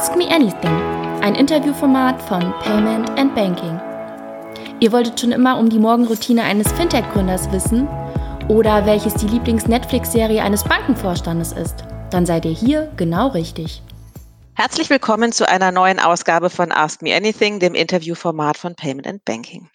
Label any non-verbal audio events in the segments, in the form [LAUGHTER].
Ask Me Anything, ein Interviewformat von Payment and Banking. Ihr wolltet schon immer um die Morgenroutine eines Fintech-Gründers wissen oder welches die Lieblings-Netflix-Serie eines Bankenvorstandes ist? Dann seid ihr hier genau richtig. Herzlich willkommen zu einer neuen Ausgabe von Ask Me Anything, dem Interviewformat von Payment and Banking.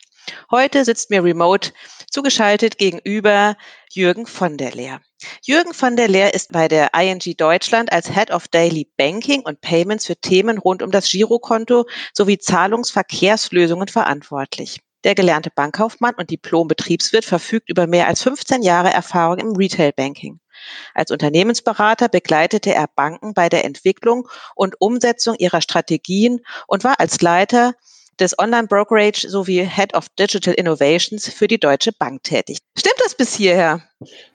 Heute sitzt mir remote zugeschaltet gegenüber Jürgen von der Leer. Jürgen von der Leer ist bei der ING Deutschland als Head of Daily Banking und Payments für Themen rund um das Girokonto sowie Zahlungsverkehrslösungen verantwortlich. Der gelernte Bankkaufmann und Diplom-Betriebswirt verfügt über mehr als 15 Jahre Erfahrung im Retail-Banking. Als Unternehmensberater begleitete er Banken bei der Entwicklung und Umsetzung ihrer Strategien und war als Leiter des Online-Brokerage sowie Head of Digital Innovations für die Deutsche Bank tätig. Stimmt das bis hierher?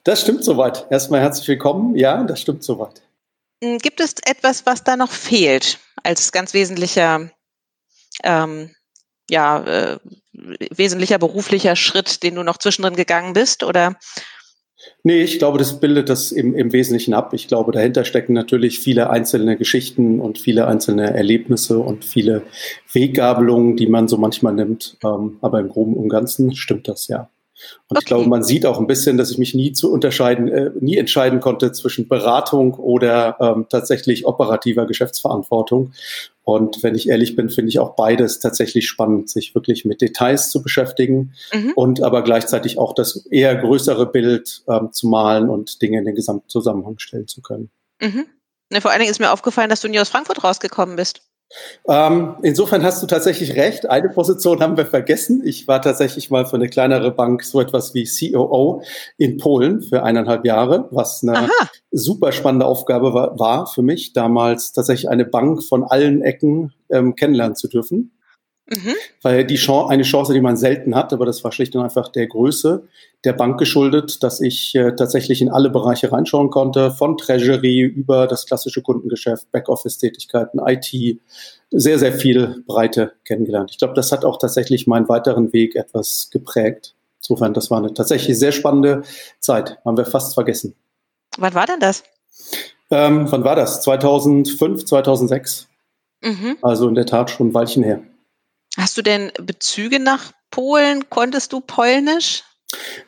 Das stimmt soweit. Erstmal herzlich willkommen. Ja, das stimmt soweit. Hm, gibt es etwas, was da noch fehlt als ganz wesentlicher, ähm, ja, äh, wesentlicher beruflicher Schritt, den du noch zwischendrin gegangen bist? Oder Nee, ich glaube, das bildet das im, im Wesentlichen ab. Ich glaube, dahinter stecken natürlich viele einzelne Geschichten und viele einzelne Erlebnisse und viele Weggabelungen, die man so manchmal nimmt. Ähm, aber im Groben und Ganzen stimmt das ja. Und okay. ich glaube, man sieht auch ein bisschen, dass ich mich nie zu unterscheiden, äh, nie entscheiden konnte zwischen Beratung oder ähm, tatsächlich operativer Geschäftsverantwortung. Und wenn ich ehrlich bin, finde ich auch beides tatsächlich spannend, sich wirklich mit Details zu beschäftigen mhm. und aber gleichzeitig auch das eher größere Bild ähm, zu malen und Dinge in den Gesamtzusammenhang stellen zu können. Mhm. Ne, vor allen Dingen ist mir aufgefallen, dass du nie aus Frankfurt rausgekommen bist. Ähm, insofern hast du tatsächlich recht. Eine Position haben wir vergessen. Ich war tatsächlich mal für eine kleinere Bank so etwas wie COO in Polen für eineinhalb Jahre, was eine Aha. super spannende Aufgabe war, war, für mich, damals tatsächlich eine Bank von allen Ecken ähm, kennenlernen zu dürfen. Mhm. Weil die Chance, eine Chance, die man selten hat, aber das war schlicht und einfach der Größe der Bank geschuldet, dass ich äh, tatsächlich in alle Bereiche reinschauen konnte, von Treasury über das klassische Kundengeschäft, Backoffice-Tätigkeiten, IT, sehr, sehr viel Breite kennengelernt. Ich glaube, das hat auch tatsächlich meinen weiteren Weg etwas geprägt. Insofern, das war eine tatsächlich sehr spannende Zeit. Haben wir fast vergessen. Wann war denn das? Ähm, wann war das? 2005, 2006. Mhm. Also in der Tat schon ein Weilchen her. Hast du denn Bezüge nach Polen? Konntest du Polnisch?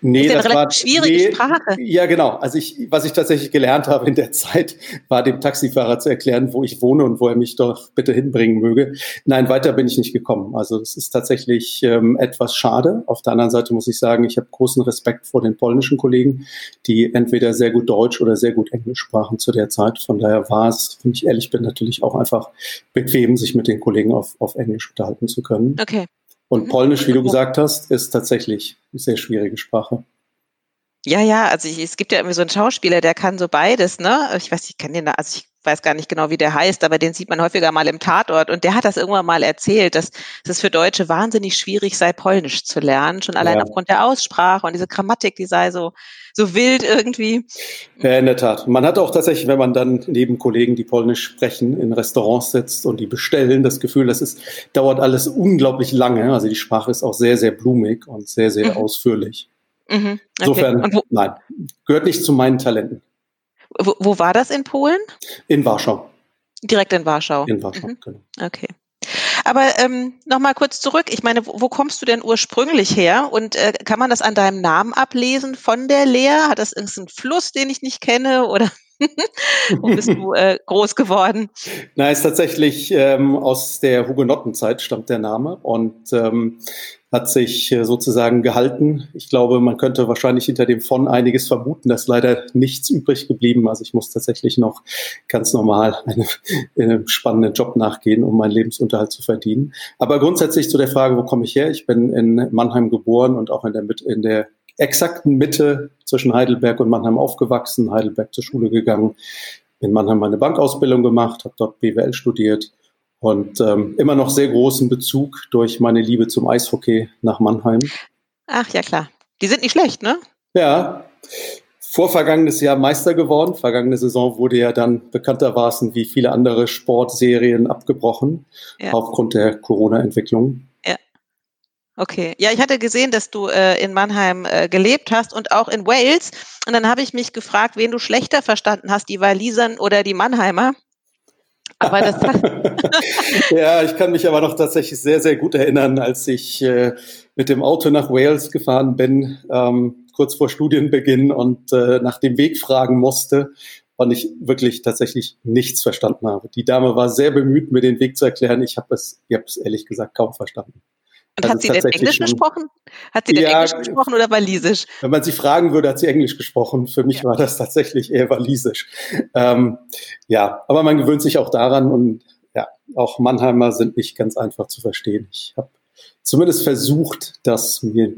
Nee, das, ist ja eine war schwierige nee, Sprache. Ja, genau. Also ich, was ich tatsächlich gelernt habe in der Zeit, war dem Taxifahrer zu erklären, wo ich wohne und wo er mich doch bitte hinbringen möge. Nein, weiter bin ich nicht gekommen. Also das ist tatsächlich ähm, etwas schade. Auf der anderen Seite muss ich sagen, ich habe großen Respekt vor den polnischen Kollegen, die entweder sehr gut Deutsch oder sehr gut Englisch sprachen zu der Zeit. Von daher war es, wenn ich ehrlich bin, natürlich auch einfach bequem, sich mit den Kollegen auf, auf Englisch unterhalten zu können. Okay. Und mhm. Polnisch, wie du gesagt hast, ist tatsächlich eine sehr schwierige Sprache. Ja, ja, also ich, es gibt ja irgendwie so einen Schauspieler, der kann so beides, ne? Ich weiß, ich kann den, also ich weiß gar nicht genau, wie der heißt, aber den sieht man häufiger mal im Tatort und der hat das irgendwann mal erzählt, dass, dass es für Deutsche wahnsinnig schwierig sei, Polnisch zu lernen, schon allein ja. aufgrund der Aussprache und diese Grammatik, die sei so, so wild irgendwie. Ja, in der Tat. Man hat auch tatsächlich, wenn man dann neben Kollegen, die Polnisch sprechen, in Restaurants sitzt und die bestellen, das Gefühl, das ist, dauert alles unglaublich lange. Also die Sprache ist auch sehr, sehr blumig und sehr, sehr mhm. ausführlich. Mhm. Okay. Insofern, nein, gehört nicht zu meinen Talenten. Wo, wo war das in Polen? In Warschau. Direkt in Warschau. In Warschau, mhm. genau. Okay. Aber ähm, nochmal kurz zurück. Ich meine, wo, wo, kommst du denn ursprünglich her? Und äh, kann man das an deinem Namen ablesen von der Lehr? Hat das irgendeinen Fluss, den ich nicht kenne? Oder [LAUGHS] wo bist du äh, groß geworden? Nein, ist tatsächlich ähm, aus der Hugenottenzeit stammt der Name. Und ähm, hat sich äh, sozusagen gehalten. Ich glaube, man könnte wahrscheinlich hinter dem von einiges vermuten, dass leider nichts übrig geblieben. Also ich muss tatsächlich noch ganz normal einem, [LAUGHS] einem spannenden Job nachgehen, um meinen Lebensunterhalt zu verdienen. Aber grundsätzlich zu der Frage, wo komme ich her? Ich bin in Mannheim geboren und auch in der, in der exakten Mitte zwischen Heidelberg und Mannheim aufgewachsen, Heidelberg zur Schule gegangen, in Mannheim meine Bankausbildung gemacht, habe dort BWL studiert und ähm, immer noch sehr großen Bezug durch meine Liebe zum Eishockey nach Mannheim. Ach ja, klar. Die sind nicht schlecht, ne? Ja. Vorvergangenes Jahr Meister geworden. Vergangene Saison wurde ja dann bekanntermaßen wie viele andere Sportserien abgebrochen ja. aufgrund der Corona-Entwicklung. Okay. Ja, ich hatte gesehen, dass du äh, in Mannheim äh, gelebt hast und auch in Wales. Und dann habe ich mich gefragt, wen du schlechter verstanden hast, die Walisern oder die Mannheimer. Aber das [LAUGHS] ja, ich kann mich aber noch tatsächlich sehr, sehr gut erinnern, als ich äh, mit dem Auto nach Wales gefahren bin, ähm, kurz vor Studienbeginn und äh, nach dem Weg fragen musste und ich wirklich tatsächlich nichts verstanden habe. Die Dame war sehr bemüht, mir den Weg zu erklären. Ich habe es, ich habe es ehrlich gesagt kaum verstanden. Und also hat sie denn Englisch schon, gesprochen? Hat sie denn ja, Englisch gesprochen oder Walisisch? Wenn man sie fragen würde, hat sie Englisch gesprochen. Für mich ja. war das tatsächlich eher Walisisch. Ähm, ja, aber man gewöhnt sich auch daran und ja, auch Mannheimer sind nicht ganz einfach zu verstehen. Ich habe zumindest versucht, das mir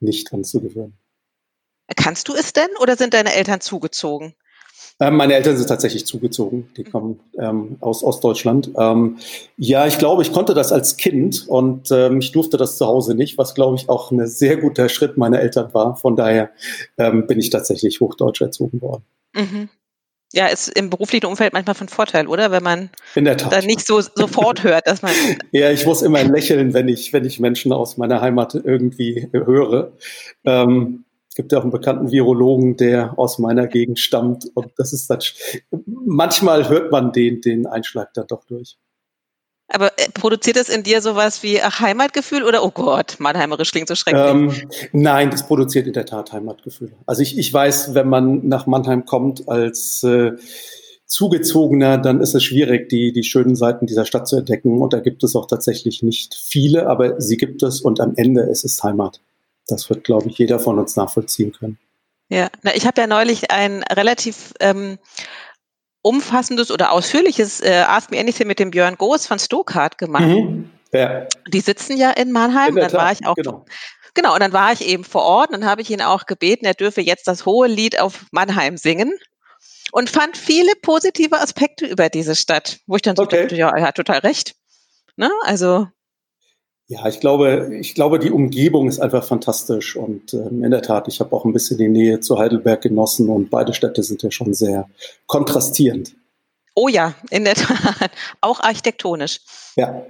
nicht anzugewöhnen. Kannst du es denn oder sind deine Eltern zugezogen? Ähm, meine Eltern sind tatsächlich zugezogen. Die kommen ähm, aus Ostdeutschland. Ähm, ja, ich glaube, ich konnte das als Kind und ähm, ich durfte das zu Hause nicht, was, glaube ich, auch ein sehr guter Schritt meiner Eltern war. Von daher ähm, bin ich tatsächlich hochdeutsch erzogen worden. Mhm. Ja, ist im beruflichen Umfeld manchmal von Vorteil, oder? Wenn man da nicht so sofort hört, dass man. [LAUGHS] ja, ich muss immer lächeln, wenn ich, wenn ich Menschen aus meiner Heimat irgendwie höre. Ähm, gibt ja auch einen bekannten Virologen, der aus meiner Gegend stammt. Und das ist dann, manchmal hört man den, den Einschlag dann doch durch. Aber äh, produziert das in dir sowas wie ach, Heimatgefühl oder oh Gott, Mannheimerisch klingt so schrecklich? Ähm, nein, das produziert in der Tat Heimatgefühl. Also ich, ich weiß, wenn man nach Mannheim kommt als äh, Zugezogener, dann ist es schwierig, die, die schönen Seiten dieser Stadt zu entdecken. Und da gibt es auch tatsächlich nicht viele, aber sie gibt es und am Ende ist es Heimat. Das wird, glaube ich, jeder von uns nachvollziehen können. Ja, na, ich habe ja neulich ein relativ ähm, umfassendes oder ausführliches äh, Ask Me Anything mit dem Björn Goos von Stokart gemacht. Mhm. Ja. Die sitzen ja in Mannheim. In dann Tat, war ich auch genau. Genau, und dann war ich eben vor Ort und dann habe ich ihn auch gebeten, er dürfe jetzt das hohe Lied auf Mannheim singen und fand viele positive Aspekte über diese Stadt, wo ich dann so okay. dachte, ja, er hat total recht. Ne? Also ja, ich glaube, ich glaube, die Umgebung ist einfach fantastisch und ähm, in der Tat, ich habe auch ein bisschen die Nähe zu Heidelberg genossen und beide Städte sind ja schon sehr kontrastierend. Oh ja, in der Tat, auch architektonisch. Ja.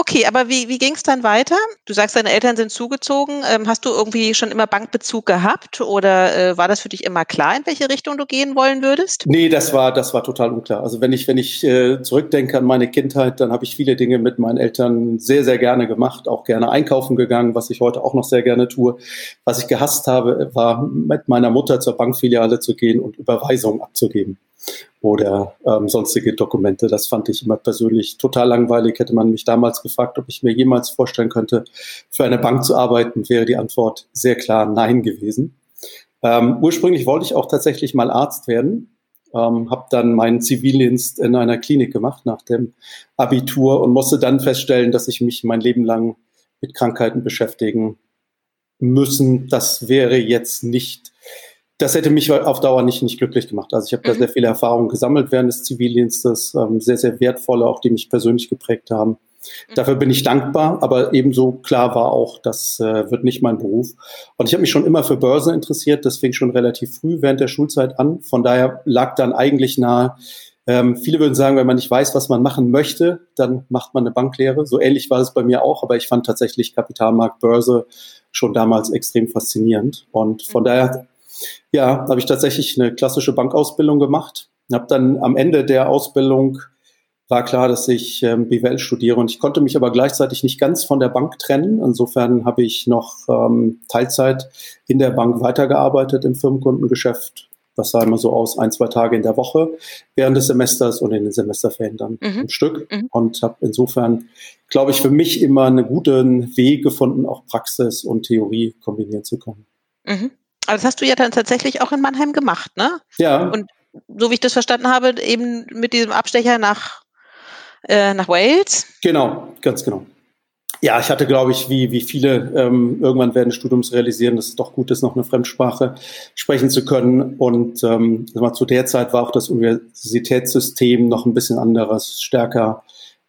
Okay, aber wie, wie ging es dann weiter? Du sagst, deine Eltern sind zugezogen. Ähm, hast du irgendwie schon immer Bankbezug gehabt oder äh, war das für dich immer klar, in welche Richtung du gehen wollen würdest? Nee, das war, das war total unklar. Also wenn ich, wenn ich äh, zurückdenke an meine Kindheit, dann habe ich viele Dinge mit meinen Eltern sehr, sehr gerne gemacht, auch gerne einkaufen gegangen, was ich heute auch noch sehr gerne tue. Was ich gehasst habe, war mit meiner Mutter zur Bankfiliale zu gehen und Überweisungen abzugeben oder ähm, sonstige Dokumente. Das fand ich immer persönlich total langweilig. Hätte man mich damals gefragt, ob ich mir jemals vorstellen könnte, für eine Bank zu arbeiten, wäre die Antwort sehr klar Nein gewesen. Ähm, ursprünglich wollte ich auch tatsächlich mal Arzt werden, ähm, habe dann meinen Zivildienst in einer Klinik gemacht nach dem Abitur und musste dann feststellen, dass ich mich mein Leben lang mit Krankheiten beschäftigen müssen. Das wäre jetzt nicht das hätte mich auf Dauer nicht, nicht glücklich gemacht. Also ich habe mhm. da sehr viele Erfahrungen gesammelt während des Zivildienstes, ähm, sehr, sehr wertvolle, auch die mich persönlich geprägt haben. Mhm. Dafür bin ich dankbar, aber ebenso klar war auch, das äh, wird nicht mein Beruf. Und ich habe mich schon immer für Börse interessiert, das fing schon relativ früh während der Schulzeit an. Von daher lag dann eigentlich nahe, ähm, viele würden sagen, wenn man nicht weiß, was man machen möchte, dann macht man eine Banklehre. So ähnlich war es bei mir auch, aber ich fand tatsächlich Kapitalmarkt, Börse schon damals extrem faszinierend. Und von mhm. daher ja, habe ich tatsächlich eine klassische Bankausbildung gemacht. Habe dann am Ende der Ausbildung war klar, dass ich ähm, BWL studiere und ich konnte mich aber gleichzeitig nicht ganz von der Bank trennen. Insofern habe ich noch ähm, Teilzeit in der Bank weitergearbeitet im Firmenkundengeschäft. Das sah immer so aus, ein, zwei Tage in der Woche während des Semesters und in den Semesterferien dann mhm. ein Stück. Mhm. Und habe insofern, glaube ich, für mich immer einen guten Weg gefunden, auch Praxis und Theorie kombinieren zu können. Mhm. Aber das hast du ja dann tatsächlich auch in Mannheim gemacht, ne? Ja. Und so wie ich das verstanden habe, eben mit diesem Abstecher nach, äh, nach Wales. Genau, ganz genau. Ja, ich hatte, glaube ich, wie, wie viele ähm, irgendwann während des Studiums realisieren, dass es doch gut ist, noch eine Fremdsprache sprechen zu können. Und ähm, zu der Zeit war auch das Universitätssystem noch ein bisschen anderes, stärker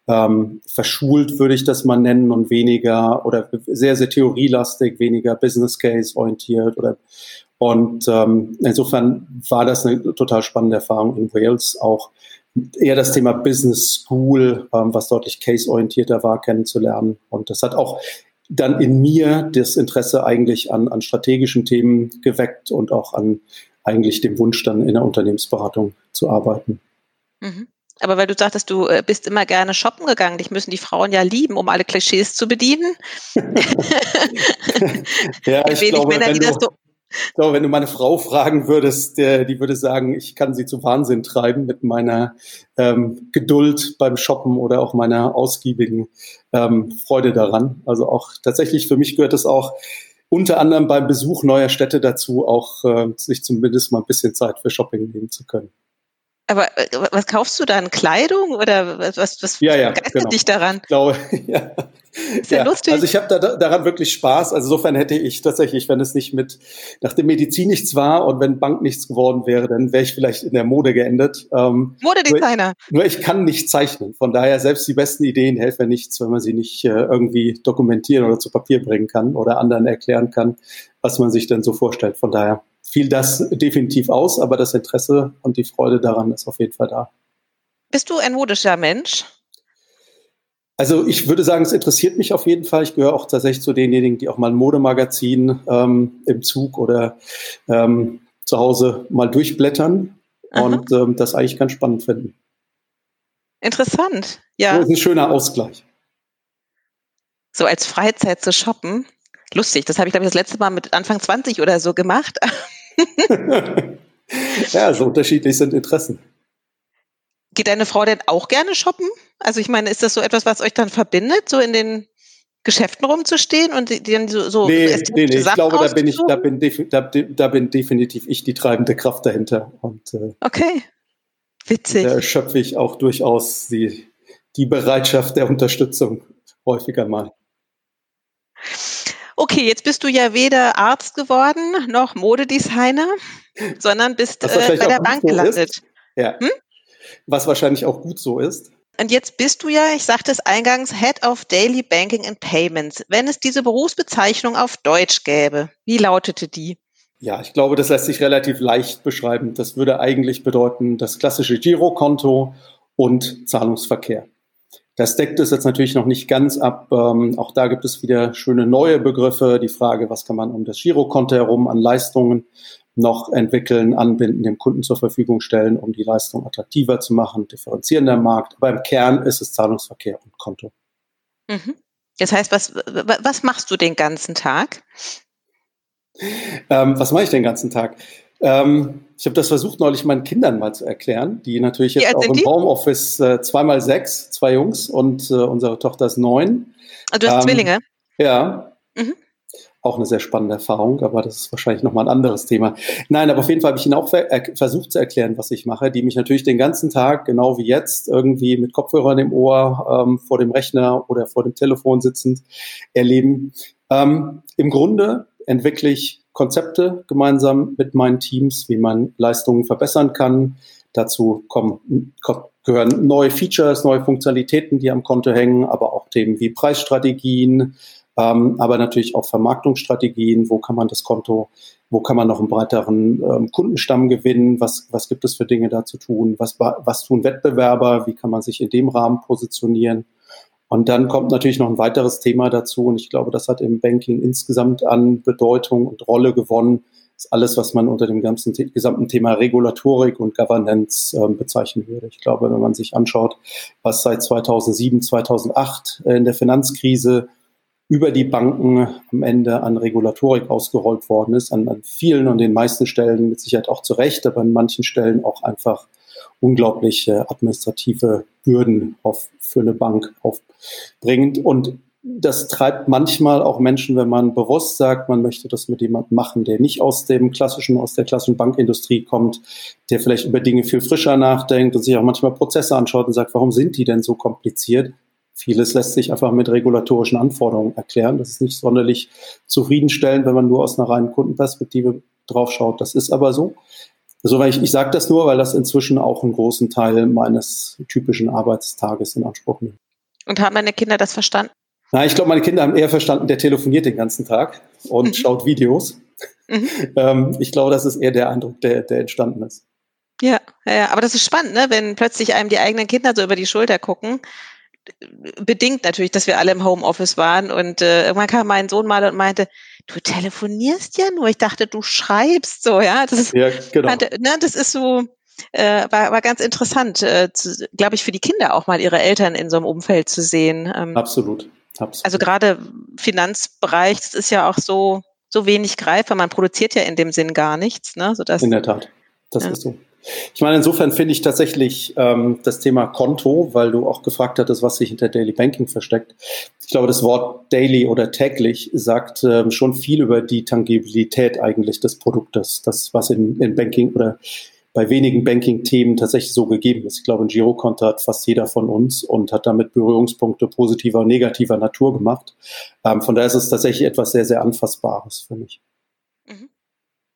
ähm, verschult, würde ich das mal nennen, und weniger oder sehr, sehr theorielastig, weniger Business Case orientiert oder und ähm, insofern war das eine total spannende Erfahrung in Wales, auch eher das Thema Business School, ähm, was deutlich case-orientierter war, kennenzulernen. Und das hat auch dann in mir das Interesse eigentlich an, an strategischen Themen geweckt und auch an eigentlich dem Wunsch, dann in der Unternehmensberatung zu arbeiten. Mhm. Aber weil du sagtest, du äh, bist immer gerne shoppen gegangen, dich müssen die Frauen ja lieben, um alle Klischees zu bedienen. [LAUGHS] ja, ich glaube, Männer, die das so wenn du meine Frau fragen würdest, der, die würde sagen, ich kann sie zu Wahnsinn treiben mit meiner ähm, Geduld beim Shoppen oder auch meiner ausgiebigen ähm, Freude daran. Also auch tatsächlich für mich gehört es auch unter anderem beim Besuch neuer Städte dazu, auch äh, sich zumindest mal ein bisschen Zeit für Shopping nehmen zu können. Aber äh, was kaufst du dann? Kleidung oder was, was ja, ja, begeistert genau. dich daran? Ich glaube, [LAUGHS] ja. Ist ja, ja lustig. Also ich habe da, daran wirklich Spaß. Also insofern hätte ich tatsächlich, wenn es nicht mit nach dem Medizin nichts war und wenn Bank nichts geworden wäre, dann wäre ich vielleicht in der Mode geendet. Ähm, Modedesigner. Nur, nur, ich kann nicht zeichnen. Von daher selbst die besten Ideen helfen nichts, wenn man sie nicht äh, irgendwie dokumentieren oder zu Papier bringen kann oder anderen erklären kann, was man sich denn so vorstellt. Von daher fiel das definitiv aus, aber das Interesse und die Freude daran ist auf jeden Fall da. Bist du ein modischer Mensch? Also ich würde sagen, es interessiert mich auf jeden Fall. Ich gehöre auch tatsächlich zu denjenigen, die auch mal ein Modemagazin ähm, im Zug oder ähm, zu Hause mal durchblättern Aha. und ähm, das eigentlich ganz spannend finden. Interessant, ja. Das ist ein schöner Ausgleich. So als Freizeit zu shoppen, lustig. Das habe ich, glaube ich, das letzte Mal mit Anfang 20 oder so gemacht. [LAUGHS] ja, so unterschiedlich sind Interessen. Geht deine Frau denn auch gerne shoppen? Also ich meine, ist das so etwas, was euch dann verbindet, so in den Geschäften rumzustehen und die dann so, so nee, nee, nee. ich glaube, da bin ich, da bin, da, da, bin definitiv ich die treibende Kraft dahinter. Und, äh, okay, witzig. Da schöpfe ich auch durchaus die, die Bereitschaft der Unterstützung häufiger mal. Okay, jetzt bist du ja weder Arzt geworden noch Modedesigner, sondern bist äh, bei der Bank gelandet. Ja. Hm? Was wahrscheinlich auch gut so ist. Und jetzt bist du ja, ich sagte es eingangs, Head of Daily Banking and Payments. Wenn es diese Berufsbezeichnung auf Deutsch gäbe, wie lautete die? Ja, ich glaube, das lässt sich relativ leicht beschreiben. Das würde eigentlich bedeuten, das klassische Girokonto und Zahlungsverkehr. Das deckt es jetzt natürlich noch nicht ganz ab. Ähm, auch da gibt es wieder schöne neue Begriffe. Die Frage, was kann man um das Girokonto herum an Leistungen noch entwickeln, anbinden, dem Kunden zur Verfügung stellen, um die Leistung attraktiver zu machen, differenzieren der Markt. Aber im Kern ist es Zahlungsverkehr und Konto. Mhm. Das heißt, was, was machst du den ganzen Tag? Ähm, was mache ich den ganzen Tag? Ähm, ich habe das versucht, neulich meinen Kindern mal zu erklären, die natürlich jetzt auch im die? Homeoffice äh, zweimal sechs, zwei Jungs und äh, unsere Tochter ist neun. Also du hast ähm, Zwillinge? Ja. Mhm. Auch eine sehr spannende Erfahrung, aber das ist wahrscheinlich nochmal ein anderes Thema. Nein, aber auf jeden Fall habe ich ihnen auch ver versucht zu erklären, was ich mache, die mich natürlich den ganzen Tag, genau wie jetzt, irgendwie mit Kopfhörern im Ohr, ähm, vor dem Rechner oder vor dem Telefon sitzend erleben. Ähm, Im Grunde entwickle ich Konzepte gemeinsam mit meinen Teams, wie man Leistungen verbessern kann. Dazu kommen, gehören neue Features, neue Funktionalitäten, die am Konto hängen, aber auch Themen wie Preisstrategien, ähm, aber natürlich auch Vermarktungsstrategien. Wo kann man das Konto, wo kann man noch einen breiteren ähm, Kundenstamm gewinnen? Was, was gibt es für Dinge da zu tun? Was, was tun Wettbewerber? Wie kann man sich in dem Rahmen positionieren? Und dann kommt natürlich noch ein weiteres Thema dazu. Und ich glaube, das hat im Banking insgesamt an Bedeutung und Rolle gewonnen. Das ist alles, was man unter dem ganzen gesamten Thema Regulatorik und Governance äh, bezeichnen würde. Ich glaube, wenn man sich anschaut, was seit 2007, 2008 äh, in der Finanzkrise über die Banken am Ende an Regulatorik ausgerollt worden ist, an, an vielen und den meisten Stellen mit Sicherheit auch zu Recht, aber an manchen Stellen auch einfach unglaubliche administrative Bürden auf, für eine Bank aufbringend. Und das treibt manchmal auch Menschen, wenn man bewusst sagt, man möchte das mit jemandem machen, der nicht aus dem klassischen, aus der klassischen Bankindustrie kommt, der vielleicht über Dinge viel frischer nachdenkt und sich auch manchmal Prozesse anschaut und sagt, warum sind die denn so kompliziert? Vieles lässt sich einfach mit regulatorischen Anforderungen erklären. Das ist nicht sonderlich zufriedenstellend, wenn man nur aus einer reinen Kundenperspektive draufschaut. Das ist aber so. Also weil ich, ich sage das nur, weil das inzwischen auch einen großen Teil meines typischen Arbeitstages in Anspruch nimmt. Und haben meine Kinder das verstanden? Na, ich glaube, meine Kinder haben eher verstanden, der telefoniert den ganzen Tag und mhm. schaut Videos. Mhm. [LAUGHS] Ähm, ich glaube, das ist eher der Eindruck, der, der entstanden ist. Ja, ja, aber das ist spannend, ne? wenn plötzlich einem die eigenen Kinder so über die Schulter gucken. Bedingt natürlich, dass wir alle im Homeoffice waren. Und äh, irgendwann kam mein Sohn mal und meinte, du telefonierst ja nur. Ich dachte, du schreibst so, ja. Das ist, ja, genau. ne, das ist so, äh, war, war ganz interessant, äh, glaube ich, für die Kinder auch mal ihre Eltern in so einem Umfeld zu sehen. Ähm, absolut, absolut. Also gerade Finanzbereich, das ist ja auch so, so wenig greifbar. Man produziert ja in dem Sinn gar nichts, ne? Sodass, in der Tat, das ja. ist so. Ich meine, insofern finde ich tatsächlich ähm, das Thema Konto, weil du auch gefragt hattest, was sich hinter Daily Banking versteckt. Ich glaube, das Wort daily oder täglich sagt ähm, schon viel über die Tangibilität eigentlich des Produktes, das was in, in Banking oder bei wenigen Banking-Themen tatsächlich so gegeben ist. Ich glaube, ein Girokonto hat fast jeder von uns und hat damit Berührungspunkte positiver und negativer Natur gemacht. Ähm, von daher ist es tatsächlich etwas sehr, sehr Anfassbares für mich.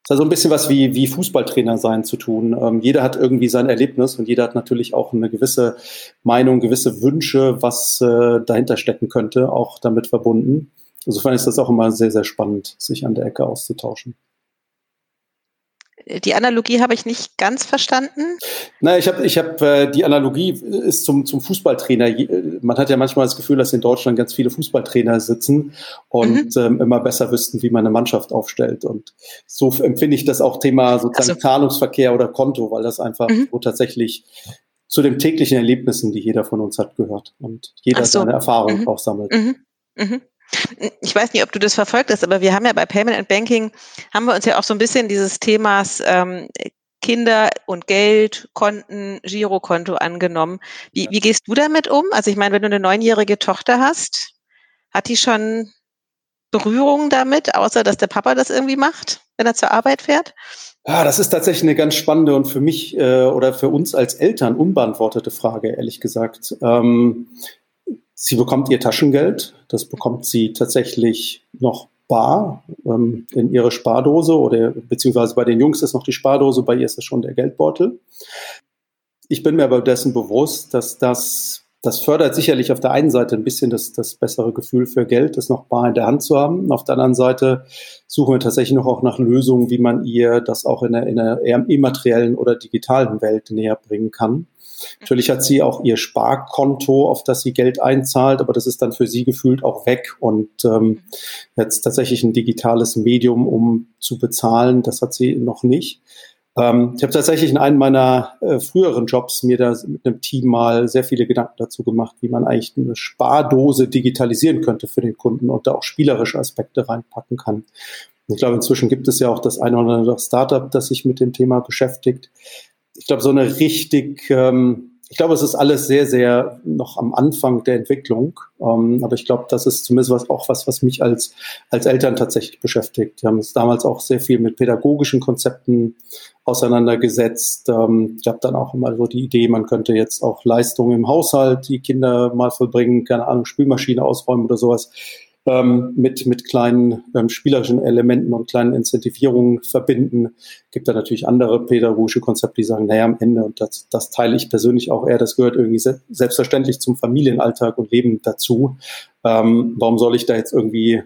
Es hat so ein bisschen was wie, wie Fußballtrainer sein zu tun. Ähm, jeder hat irgendwie sein Erlebnis und jeder hat natürlich auch eine gewisse Meinung, gewisse Wünsche, was äh, dahinter stecken könnte, auch damit verbunden. Insofern ist das auch immer sehr, sehr spannend, sich an der Ecke auszutauschen. Die Analogie habe ich nicht ganz verstanden. Na, ich habe, ich habe äh, die Analogie ist zum zum Fußballtrainer. Man hat ja manchmal das Gefühl, dass in Deutschland ganz viele Fußballtrainer sitzen und mhm. ähm, immer besser wüssten, wie man eine Mannschaft aufstellt. Und so empfinde ich das auch Thema sozusagen also. Zahlungsverkehr oder Konto, weil das einfach mhm. so tatsächlich zu den täglichen Erlebnissen, die jeder von uns hat, gehört und jeder so. seine Erfahrung mhm. auch sammelt. Mhm. Ich weiß nicht, ob du das verfolgt hast, aber wir haben ja bei Payment and Banking, haben wir uns ja auch so ein bisschen dieses Themas ähm, Kinder und Geld, Konten, Girokonto angenommen. Wie, wie gehst du damit um? Also ich meine, wenn du eine neunjährige Tochter hast, hat die schon Berührungen damit, außer dass der Papa das irgendwie macht, wenn er zur Arbeit fährt? Ja, das ist tatsächlich eine ganz spannende und für mich äh, oder für uns als Eltern unbeantwortete Frage, ehrlich gesagt. Ähm, Sie bekommt ihr Taschengeld. Das bekommt sie tatsächlich noch bar ähm, in ihre Spardose oder beziehungsweise bei den Jungs ist noch die Spardose, bei ihr ist es schon der Geldbeutel. Ich bin mir aber dessen bewusst, dass das, das fördert sicherlich auf der einen Seite ein bisschen das, das bessere Gefühl für Geld, das noch bar in der Hand zu haben. Auf der anderen Seite suchen wir tatsächlich noch auch nach Lösungen, wie man ihr das auch in der, in der eher immateriellen oder digitalen Welt näher bringen kann. Natürlich hat sie auch ihr Sparkonto, auf das sie Geld einzahlt, aber das ist dann für sie gefühlt auch weg. Und ähm, jetzt tatsächlich ein digitales Medium, um zu bezahlen, das hat sie noch nicht. Ähm, ich habe tatsächlich in einem meiner äh, früheren Jobs mir da mit einem Team mal sehr viele Gedanken dazu gemacht, wie man eigentlich eine Spardose digitalisieren könnte für den Kunden und da auch spielerische Aspekte reinpacken kann. Ich glaube, inzwischen gibt es ja auch das eine oder andere Startup, das sich mit dem Thema beschäftigt ich glaube, so eine richtig, ähm, ich glaube, es ist alles sehr, sehr noch am Anfang der Entwicklung. Ähm, aber ich glaube, das ist zumindest was, auch was, was mich als, als Eltern tatsächlich beschäftigt. Wir haben uns damals auch sehr viel mit pädagogischen Konzepten auseinandergesetzt. Ähm, ich habe dann auch immer so die Idee, man könnte jetzt auch Leistungen im Haushalt, die Kinder mal vollbringen, keine Ahnung, Spülmaschine ausräumen oder sowas ähm, mit, mit kleinen ähm, spielerischen Elementen und kleinen Incentivierungen verbinden. Gibt da natürlich andere pädagogische Konzepte, die sagen, naja, am Ende, und das, das teile ich persönlich auch eher, das gehört irgendwie se selbstverständlich zum Familienalltag und Leben dazu. Ähm, warum soll ich da jetzt irgendwie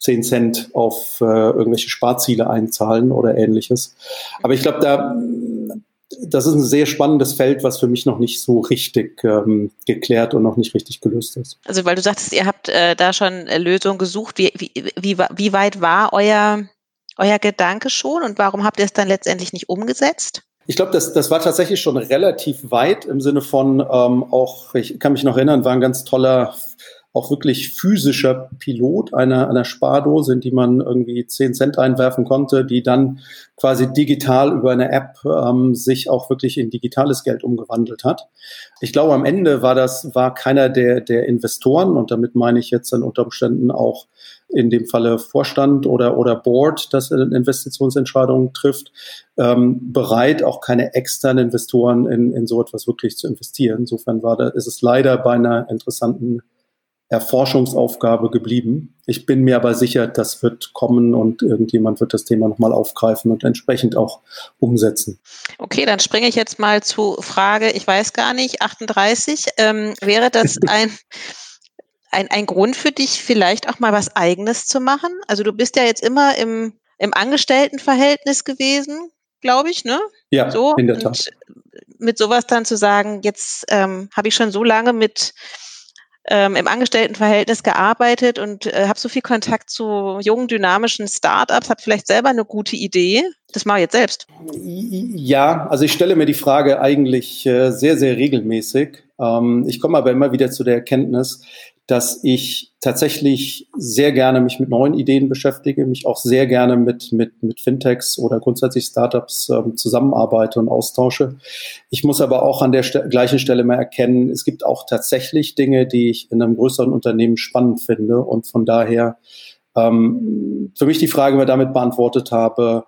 10 Cent auf äh, irgendwelche Sparziele einzahlen oder ähnliches? Aber ich glaube, da das ist ein sehr spannendes Feld, was für mich noch nicht so richtig ähm, geklärt und noch nicht richtig gelöst ist. Also weil du sagtest, ihr habt äh, da schon äh, Lösungen gesucht. Wie, wie, wie, wie weit war euer, euer Gedanke schon und warum habt ihr es dann letztendlich nicht umgesetzt? Ich glaube, das, das war tatsächlich schon relativ weit im Sinne von ähm, auch, ich kann mich noch erinnern, war ein ganz toller auch wirklich physischer Pilot einer, einer Spardose, in die man irgendwie 10 Cent einwerfen konnte, die dann quasi digital über eine App ähm, sich auch wirklich in digitales Geld umgewandelt hat. Ich glaube, am Ende war das, war keiner der, der Investoren, und damit meine ich jetzt dann unter Umständen auch in dem Falle Vorstand oder, oder Board, das Investitionsentscheidungen trifft, ähm, bereit, auch keine externen Investoren in, in so etwas wirklich zu investieren. Insofern war da, ist es leider bei einer interessanten Erforschungsaufgabe geblieben. Ich bin mir aber sicher, das wird kommen und irgendjemand wird das Thema nochmal aufgreifen und entsprechend auch umsetzen. Okay, dann springe ich jetzt mal zu Frage, ich weiß gar nicht, 38. Ähm, wäre das [LAUGHS] ein, ein, ein Grund für dich, vielleicht auch mal was Eigenes zu machen? Also du bist ja jetzt immer im, im Angestelltenverhältnis gewesen, glaube ich, ne? Ja, so, in der Tat. mit sowas dann zu sagen, jetzt ähm, habe ich schon so lange mit ähm, im Angestelltenverhältnis gearbeitet und äh, habe so viel Kontakt zu jungen, dynamischen Startups, habe vielleicht selber eine gute Idee. Das mache ich jetzt selbst. Ja, also ich stelle mir die Frage eigentlich äh, sehr, sehr regelmäßig. Ähm, ich komme aber immer wieder zu der Erkenntnis, dass ich tatsächlich sehr gerne mich mit neuen Ideen beschäftige, mich auch sehr gerne mit, mit, mit Fintechs oder grundsätzlich Startups ähm, zusammenarbeite und austausche. Ich muss aber auch an der St gleichen Stelle mal erkennen, es gibt auch tatsächlich Dinge, die ich in einem größeren Unternehmen spannend finde und von daher ähm, für mich die Frage, die ich damit beantwortet habe,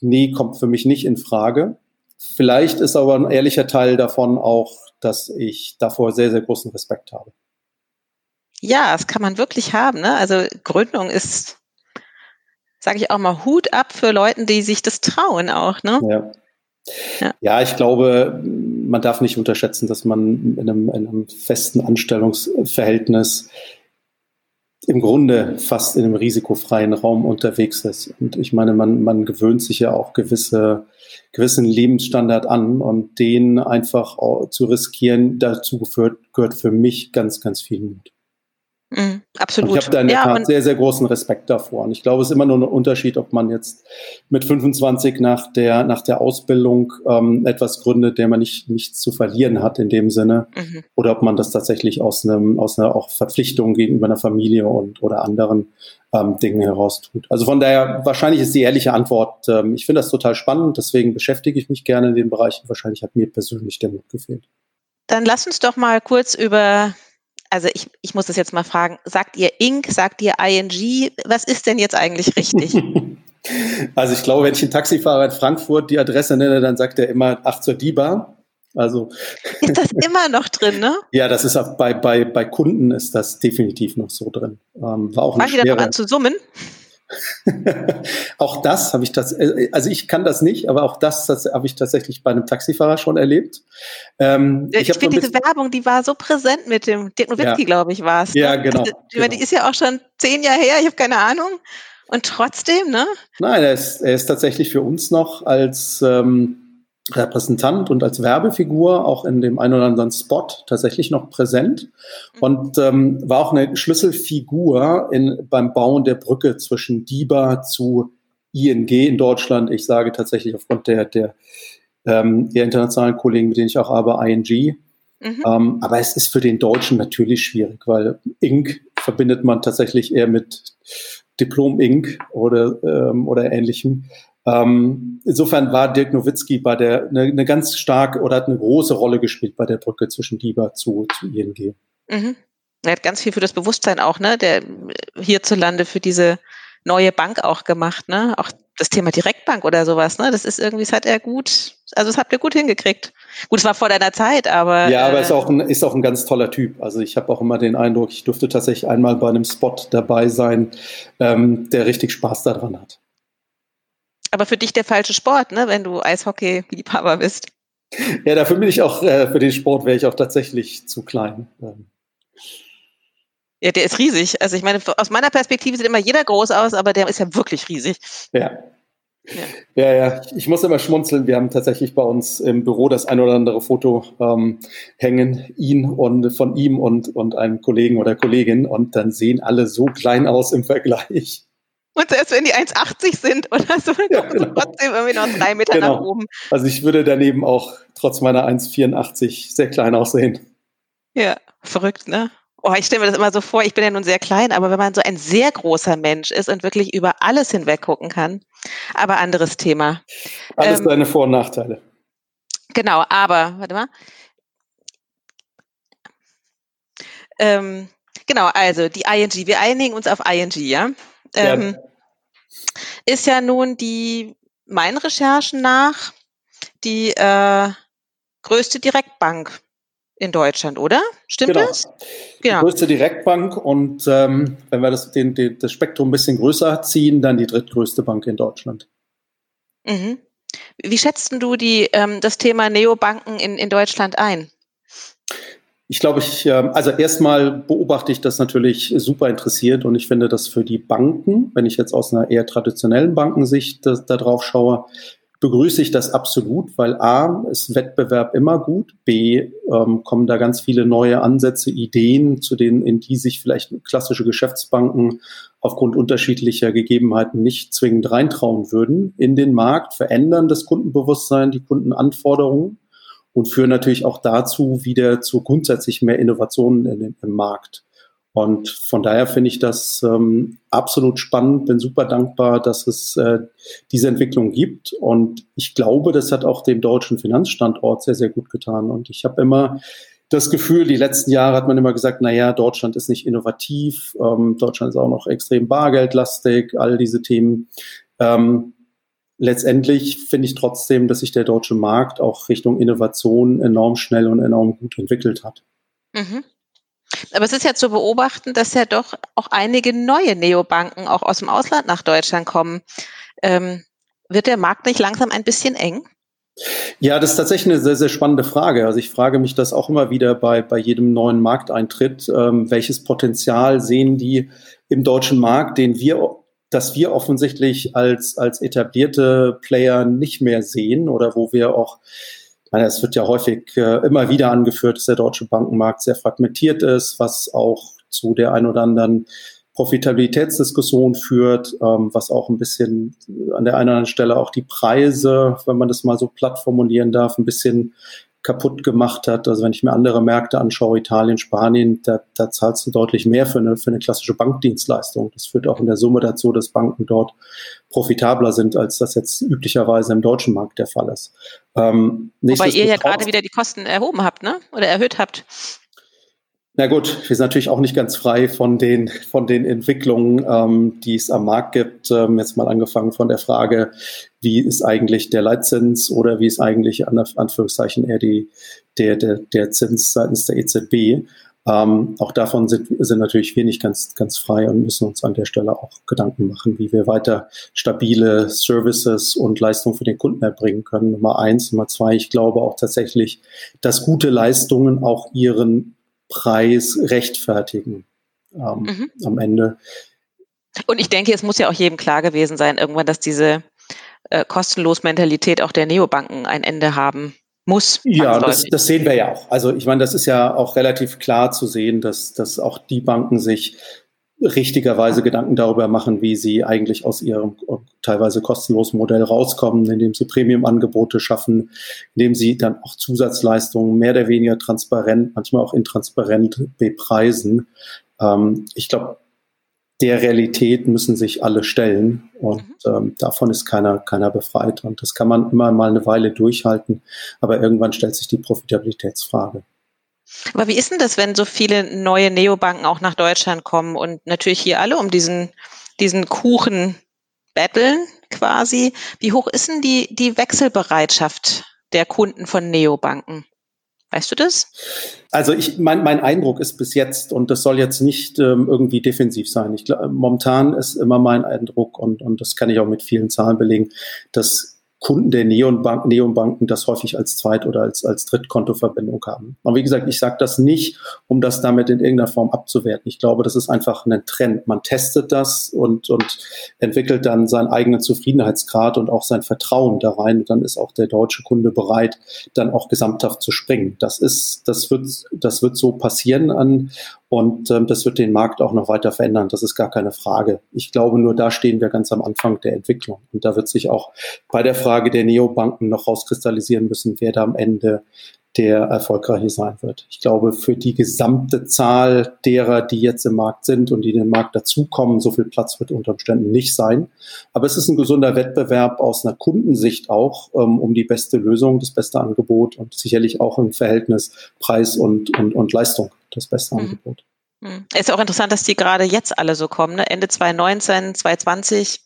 nee, kommt für mich nicht in Frage. Vielleicht ist aber ein ehrlicher Teil davon auch, dass ich davor sehr, sehr großen Respekt habe. Ja, das kann man wirklich haben. Ne? Also Gründung ist, sage ich auch mal, Hut ab für Leute, die sich das trauen auch. Ne? Ja. Ja. ja. ich glaube, man darf nicht unterschätzen, dass man in einem, in einem festen Anstellungsverhältnis im Grunde fast in einem risikofreien Raum unterwegs ist. Und ich meine, man, man gewöhnt sich ja auch gewisse, gewissen Lebensstandard an und den einfach zu riskieren, dazu gehört, gehört für mich ganz, ganz viel Mut. Mhm, absolut. Und ich habe da in der ja, Tat sehr, sehr großen Respekt davor. Und ich glaube, es ist immer nur ein Unterschied, ob man jetzt mit 25 nach der, nach der Ausbildung ähm, etwas gründet, der man nicht, nichts zu verlieren hat in dem Sinne, mhm. oder ob man das tatsächlich aus, einem, aus einer auch Verpflichtung gegenüber einer Familie und oder anderen ähm, Dingen heraus tut. Also von daher, wahrscheinlich ist die ehrliche Antwort, ähm, ich finde das total spannend, deswegen beschäftige ich mich gerne in den Bereichen. Wahrscheinlich hat mir persönlich der Mut gefehlt. Dann lass uns doch mal kurz über also ich, ich muss das jetzt mal fragen, sagt ihr Inc., sagt ihr ING, was ist denn jetzt eigentlich richtig? [LAUGHS] Also ich glaube, wenn ich einen Taxifahrer in Frankfurt die Adresse nenne, dann sagt er immer 8 zur DIBA. Also [LAUGHS] ist das immer noch drin, ne? ja, das ist auch bei, bei, bei Kunden ist das definitiv noch so drin. Ähm, war auch Fangen die dann an zu summen? [LAUGHS] auch das habe ich das, äh, also ich kann das nicht, aber auch das, das habe ich tatsächlich bei einem Taxifahrer schon erlebt. Ähm, ich, ich finde diese Werbung, die war so präsent mit dem Dirk Nowitzki, ja. glaube ich, war es. Ne? Ja, genau, also, genau. Die ist ja auch schon zehn Jahre her, ich habe keine Ahnung. Und trotzdem, ne? Nein, er ist, er ist tatsächlich für uns noch als ähm, Repräsentant und als Werbefigur auch in dem einen oder anderen Spot tatsächlich noch präsent und ähm, war auch eine Schlüsselfigur in, beim Bauen der Brücke zwischen DIBA zu ING in Deutschland. Ich sage tatsächlich aufgrund der, der, ähm, der internationalen Kollegen, mit denen ich auch arbeite, ING. Mhm. Ähm, aber es ist für den Deutschen natürlich schwierig, weil Inc. verbindet man tatsächlich eher mit Diplom Inc. oder, ähm, oder ähnlichem. Ähm, insofern war Dirk Nowitzki bei der eine, eine, ganz starke oder hat eine große Rolle gespielt bei der Brücke zwischen DIBA zu, zu ING. Mhm. Er hat ganz viel für das Bewusstsein auch, ne, der hierzulande für diese neue Bank auch gemacht, ne? Auch das Thema Direktbank oder sowas, ne? Das ist irgendwie, das hat er gut, also das habt ihr gut hingekriegt. Gut, es war vor deiner Zeit, aber. Ja, aber äh, ist auch ein, ist auch ein ganz toller Typ. Also ich habe auch immer den Eindruck, ich durfte tatsächlich einmal bei einem Spot dabei sein, ähm, der richtig Spaß daran hat. Aber für dich der falsche Sport, ne, wenn du Eishockey-Liebhaber bist. Ja, dafür bin ich auch, äh, für den Sport wäre ich auch tatsächlich zu klein. Ähm. Ja, der ist riesig. Also ich meine, aus meiner Perspektive sieht immer jeder groß aus, aber der ist ja wirklich riesig. Ja. Ja. ja, ja, ich muss immer schmunzeln. Wir haben tatsächlich bei uns im Büro das ein oder andere Foto ähm, hängen, ihn und von ihm und, und einem Kollegen oder Kollegin, und dann sehen alle so klein aus im Vergleich. Und selbst wenn die 1,80 sind oder so, dann ja, genau. trotzdem irgendwie noch drei Meter genau. nach oben. Also ich würde daneben auch trotz meiner 1,84 sehr klein aussehen. Ja, verrückt, ne? Oh, ich stelle mir das immer so vor, ich bin ja nun sehr klein, aber wenn man so ein sehr großer Mensch ist und wirklich über alles hinweg gucken kann, aber anderes Thema. Alles ähm, seine Vor- und Nachteile. Genau, aber, warte mal. Ähm, genau, also die ING, wir einigen uns auf ING, ja? Ähm, ja. ist ja nun die, meinen Recherchen nach, die äh, größte Direktbank in Deutschland, oder? Stimmt genau. das? Genau. Die größte Direktbank und ähm, wenn wir das, den, den, das Spektrum ein bisschen größer ziehen, dann die drittgrößte Bank in Deutschland. Mhm. Wie schätzt du die, ähm, das Thema Neobanken in, in Deutschland ein? Ich glaube, ich, ähm, also erstmal beobachte ich das natürlich super interessiert und ich finde das für die Banken, wenn ich jetzt aus einer eher traditionellen Bankensicht da, da drauf schaue, begrüße ich das absolut, weil A, ist Wettbewerb immer gut, B, ähm, kommen da ganz viele neue Ansätze, Ideen, zu denen, in die sich vielleicht klassische Geschäftsbanken aufgrund unterschiedlicher Gegebenheiten nicht zwingend reintrauen würden, in den Markt, verändern das Kundenbewusstsein, die Kundenanforderungen und führen natürlich auch dazu wieder zu grundsätzlich mehr Innovationen in, im Markt. Und von daher finde ich das ähm, absolut spannend, bin super dankbar, dass es äh, diese Entwicklung gibt. Und ich glaube, das hat auch dem deutschen Finanzstandort sehr, sehr gut getan. Und ich habe immer das Gefühl, die letzten Jahre hat man immer gesagt, na ja, Deutschland ist nicht innovativ, ähm, Deutschland ist auch noch extrem bargeldlastig, all diese Themen. Ähm, letztendlich finde ich trotzdem, dass sich der deutsche Markt auch Richtung Innovation enorm schnell und enorm gut entwickelt hat. Mhm. Aber es ist ja zu beobachten, dass ja doch auch einige neue Neobanken auch aus dem Ausland nach Deutschland kommen. Ähm, wird der Markt nicht langsam ein bisschen eng? Ja, das ist tatsächlich eine sehr, sehr spannende Frage. Also ich frage mich das auch immer wieder bei, bei jedem neuen Markteintritt. Ähm, welches Potenzial sehen die im deutschen Markt, den wir, dass wir offensichtlich als, als etablierte Player nicht mehr sehen oder wo wir auch es wird ja häufig äh, immer wieder angeführt, dass der deutsche Bankenmarkt sehr fragmentiert ist, was auch zu der ein oder anderen Profitabilitätsdiskussion führt, ähm, was auch ein bisschen an der einen oder anderen Stelle auch die Preise, wenn man das mal so platt formulieren darf, ein bisschen kaputt gemacht hat. Also wenn ich mir andere Märkte anschaue, Italien, Spanien, da, da zahlst du deutlich mehr für eine, für eine klassische Bankdienstleistung. Das führt auch in der Summe dazu, dass Banken dort profitabler sind, als das jetzt üblicherweise im deutschen Markt der Fall ist. Ähm, Wobei ihr ja gerade wieder die Kosten erhoben habt, ne? Oder erhöht habt. Na gut, wir sind natürlich auch nicht ganz frei von den, von den Entwicklungen, ähm, die es am Markt gibt. Ähm, jetzt mal angefangen von der Frage, wie ist eigentlich der Leitzins oder wie ist eigentlich an Anführungszeichen eher die, der, der, der Zins seitens der EZB. Ähm, auch davon sind, sind natürlich wir nicht ganz, ganz frei und müssen uns an der Stelle auch Gedanken machen, wie wir weiter stabile Services und Leistungen für den Kunden erbringen können. Nummer eins. Nummer zwei, ich glaube auch tatsächlich, dass gute Leistungen auch ihren Preis rechtfertigen ähm, mhm. am Ende. Und ich denke, es muss ja auch jedem klar gewesen sein, irgendwann, dass diese äh, kostenlos Mentalität auch der Neobanken ein Ende haben muss. Ja, das, das, sehen wir ja auch. Also ich meine, das ist ja auch relativ klar zu sehen, dass, dass auch die Banken sich richtigerweise Gedanken darüber machen, wie sie eigentlich aus ihrem teilweise kostenlosen Modell rauskommen, indem sie Premium-Angebote schaffen, indem sie dann auch Zusatzleistungen mehr oder weniger transparent, manchmal auch intransparent bepreisen. Ähm, ich glaube, der Realität müssen sich alle stellen und mhm. ähm, davon ist keiner, keiner befreit. Und das kann man immer mal eine Weile durchhalten, aber irgendwann stellt sich die Profitabilitätsfrage. Aber wie ist denn das, wenn so viele neue Neobanken auch nach Deutschland kommen und natürlich hier alle um diesen, diesen Kuchen betteln quasi? Wie hoch ist denn die, die Wechselbereitschaft der Kunden von Neobanken? Weißt du das? Also ich, mein, mein Eindruck ist bis jetzt, und das soll jetzt nicht ähm, irgendwie defensiv sein. Ich glaube, momentan ist immer mein Eindruck, und, und das kann ich auch mit vielen Zahlen belegen, dass Kunden der Neonbank, Neonbanken das häufig als Zweit- oder als, als Drittkontoverbindung haben. Und wie gesagt, ich sage das nicht, um das damit in irgendeiner Form abzuwerten. Ich glaube, das ist einfach ein Trend. Man testet das und, und entwickelt dann seinen eigenen Zufriedenheitsgrad und auch sein Vertrauen da rein. Und dann ist auch der deutsche Kunde bereit, dann auch gesamthaft zu springen. Das ist, das wird, das wird so passieren an, und ähm, das wird den Markt auch noch weiter verändern. Das ist gar keine Frage. Ich glaube, nur da stehen wir ganz am Anfang der Entwicklung. Und da wird sich auch bei der Frage der Neobanken noch rauskristallisieren müssen, wer da am Ende der erfolgreiche sein wird. Ich glaube, für die gesamte Zahl derer, die jetzt im Markt sind und die den Markt dazukommen, so viel Platz wird unter Umständen nicht sein. Aber es ist ein gesunder Wettbewerb aus einer Kundensicht auch ähm, um die beste Lösung, das beste Angebot und sicherlich auch im Verhältnis Preis und, und, und Leistung das beste mhm. Angebot. Mhm. Ist auch interessant, dass die gerade jetzt alle so kommen, ne? Ende 2019, 2020.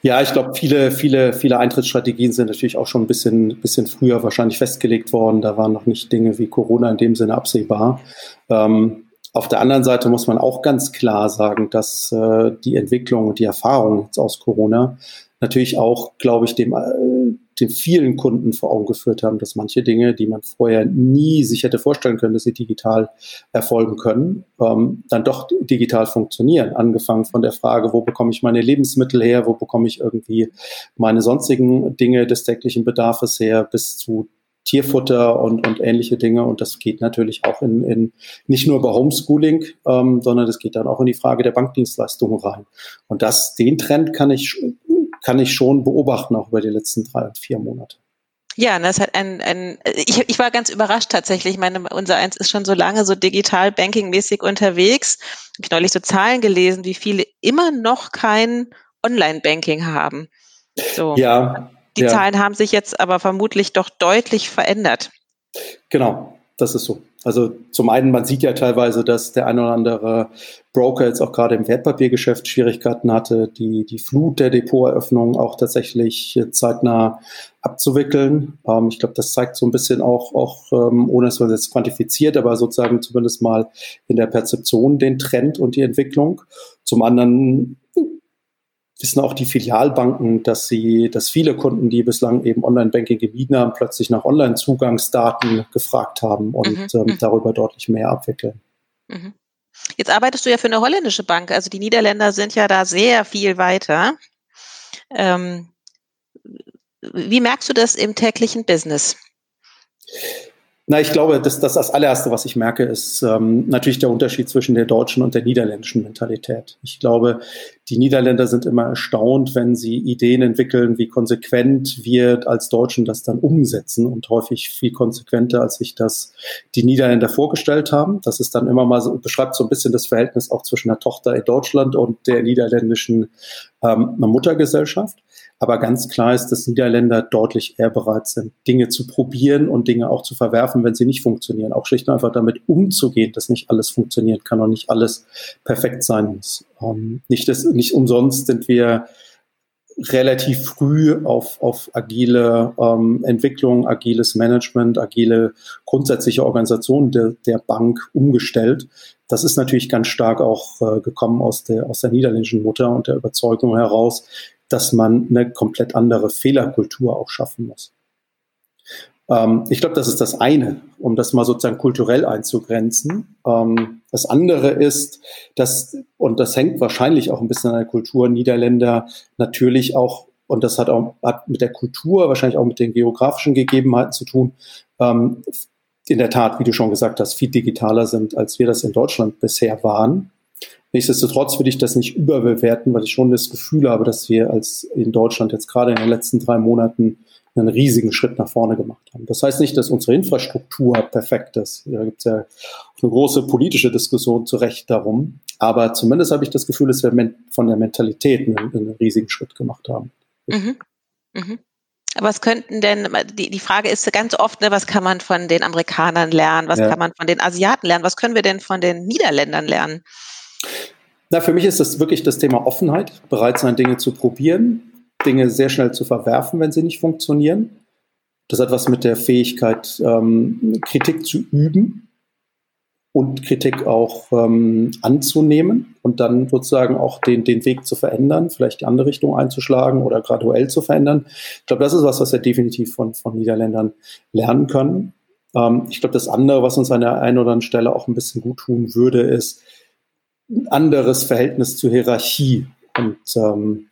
Ja, ich glaube, viele, viele, viele Eintrittsstrategien sind natürlich auch schon ein bisschen, bisschen früher wahrscheinlich festgelegt worden. Da waren noch nicht Dinge wie Corona in dem Sinne absehbar. Ähm, auf der anderen Seite muss man auch ganz klar sagen, dass äh, die Entwicklung und die Erfahrung jetzt aus Corona natürlich auch, glaube ich, dem, äh, den vielen Kunden vor Augen geführt haben, dass manche Dinge, die man vorher nie sich hätte vorstellen können, dass sie digital erfolgen können, ähm, dann doch digital funktionieren. Angefangen von der Frage, wo bekomme ich meine Lebensmittel her, wo bekomme ich irgendwie meine sonstigen Dinge des täglichen Bedarfs her, bis zu Tierfutter und, und ähnliche Dinge. Und das geht natürlich auch in, in nicht nur bei Homeschooling, ähm, sondern das geht dann auch in die Frage der Bankdienstleistungen rein. Und das, den Trend kann ich, kann ich schon beobachten, auch über die letzten drei vier Monate. Ja, das hat ein, ein ich, ich war ganz überrascht tatsächlich. Ich meine, unser eins ist schon so lange so digital banking-mäßig unterwegs. Habe ich neulich so Zahlen gelesen, wie viele immer noch kein Online-Banking haben. So. Ja, die ja. Zahlen haben sich jetzt aber vermutlich doch deutlich verändert. Genau, das ist so. Also zum einen, man sieht ja teilweise, dass der ein oder andere Broker jetzt auch gerade im Wertpapiergeschäft Schwierigkeiten hatte, die, die Flut der Depoteröffnungen auch tatsächlich zeitnah abzuwickeln. Ähm, ich glaube, das zeigt so ein bisschen auch, auch ähm, ohne dass man es jetzt quantifiziert, aber sozusagen zumindest mal in der Perzeption den Trend und die Entwicklung. Zum anderen wissen auch die Filialbanken, dass sie, dass viele Kunden, die bislang eben Online-Banking gemieden haben, plötzlich nach Online-Zugangsdaten gefragt haben und mhm. ähm, mhm. darüber deutlich mehr abwickeln. Mhm. Jetzt arbeitest du ja für eine holländische Bank, also die Niederländer sind ja da sehr viel weiter. Ähm, wie merkst du das im täglichen Business? Na, ich glaube, dass das, das allererste, was ich merke, ist ähm, natürlich der Unterschied zwischen der deutschen und der niederländischen Mentalität. Ich glaube, die Niederländer sind immer erstaunt, wenn sie Ideen entwickeln, wie konsequent wir als Deutschen das dann umsetzen und häufig viel konsequenter, als sich das die Niederländer vorgestellt haben. Das ist dann immer mal so, beschreibt so ein bisschen das Verhältnis auch zwischen der Tochter in Deutschland und der niederländischen ähm, Muttergesellschaft. Aber ganz klar ist, dass Niederländer deutlich eher bereit sind, Dinge zu probieren und Dinge auch zu verwerfen, wenn sie nicht funktionieren. Auch schlicht und einfach damit umzugehen, dass nicht alles funktionieren kann und nicht alles perfekt sein muss. Ähm, nicht, das, nicht umsonst sind wir relativ früh auf, auf agile ähm, Entwicklung, agiles Management, agile grundsätzliche Organisation der, der Bank umgestellt. Das ist natürlich ganz stark auch äh, gekommen aus der, aus der niederländischen Mutter und der Überzeugung heraus, dass man eine komplett andere Fehlerkultur auch schaffen muss. Ähm, ich glaube, das ist das eine, um das mal sozusagen kulturell einzugrenzen. Ähm, das andere ist, dass, und das hängt wahrscheinlich auch ein bisschen an der Kultur Niederländer natürlich auch, und das hat auch hat mit der Kultur, wahrscheinlich auch mit den geografischen Gegebenheiten zu tun, ähm, in der Tat, wie du schon gesagt hast, viel digitaler sind, als wir das in Deutschland bisher waren. Nichtsdestotrotz würde ich das nicht überbewerten, weil ich schon das Gefühl habe, dass wir als in Deutschland jetzt gerade in den letzten drei Monaten einen riesigen Schritt nach vorne gemacht haben. Das heißt nicht, dass unsere Infrastruktur perfekt ist. Da gibt es ja eine große politische Diskussion zu Recht darum. Aber zumindest habe ich das Gefühl, dass wir von der Mentalität einen, einen riesigen Schritt gemacht haben. Mhm. Mhm. Was könnten denn, die, die Frage ist ganz oft, ne, was kann man von den Amerikanern lernen, was ja. kann man von den Asiaten lernen, was können wir denn von den Niederländern lernen? Na, für mich ist das wirklich das Thema Offenheit, bereit sein, Dinge zu probieren, Dinge sehr schnell zu verwerfen, wenn sie nicht funktionieren. Das hat was mit der Fähigkeit, ähm, Kritik zu üben und Kritik auch ähm, anzunehmen und dann sozusagen auch den, den Weg zu verändern, vielleicht die andere Richtung einzuschlagen oder graduell zu verändern. Ich glaube, das ist was, was wir definitiv von, von Niederländern lernen können. Ähm, ich glaube, das andere, was uns an der einen oder anderen Stelle auch ein bisschen gut tun würde, ist, anderes Verhältnis zur Hierarchie und ähm,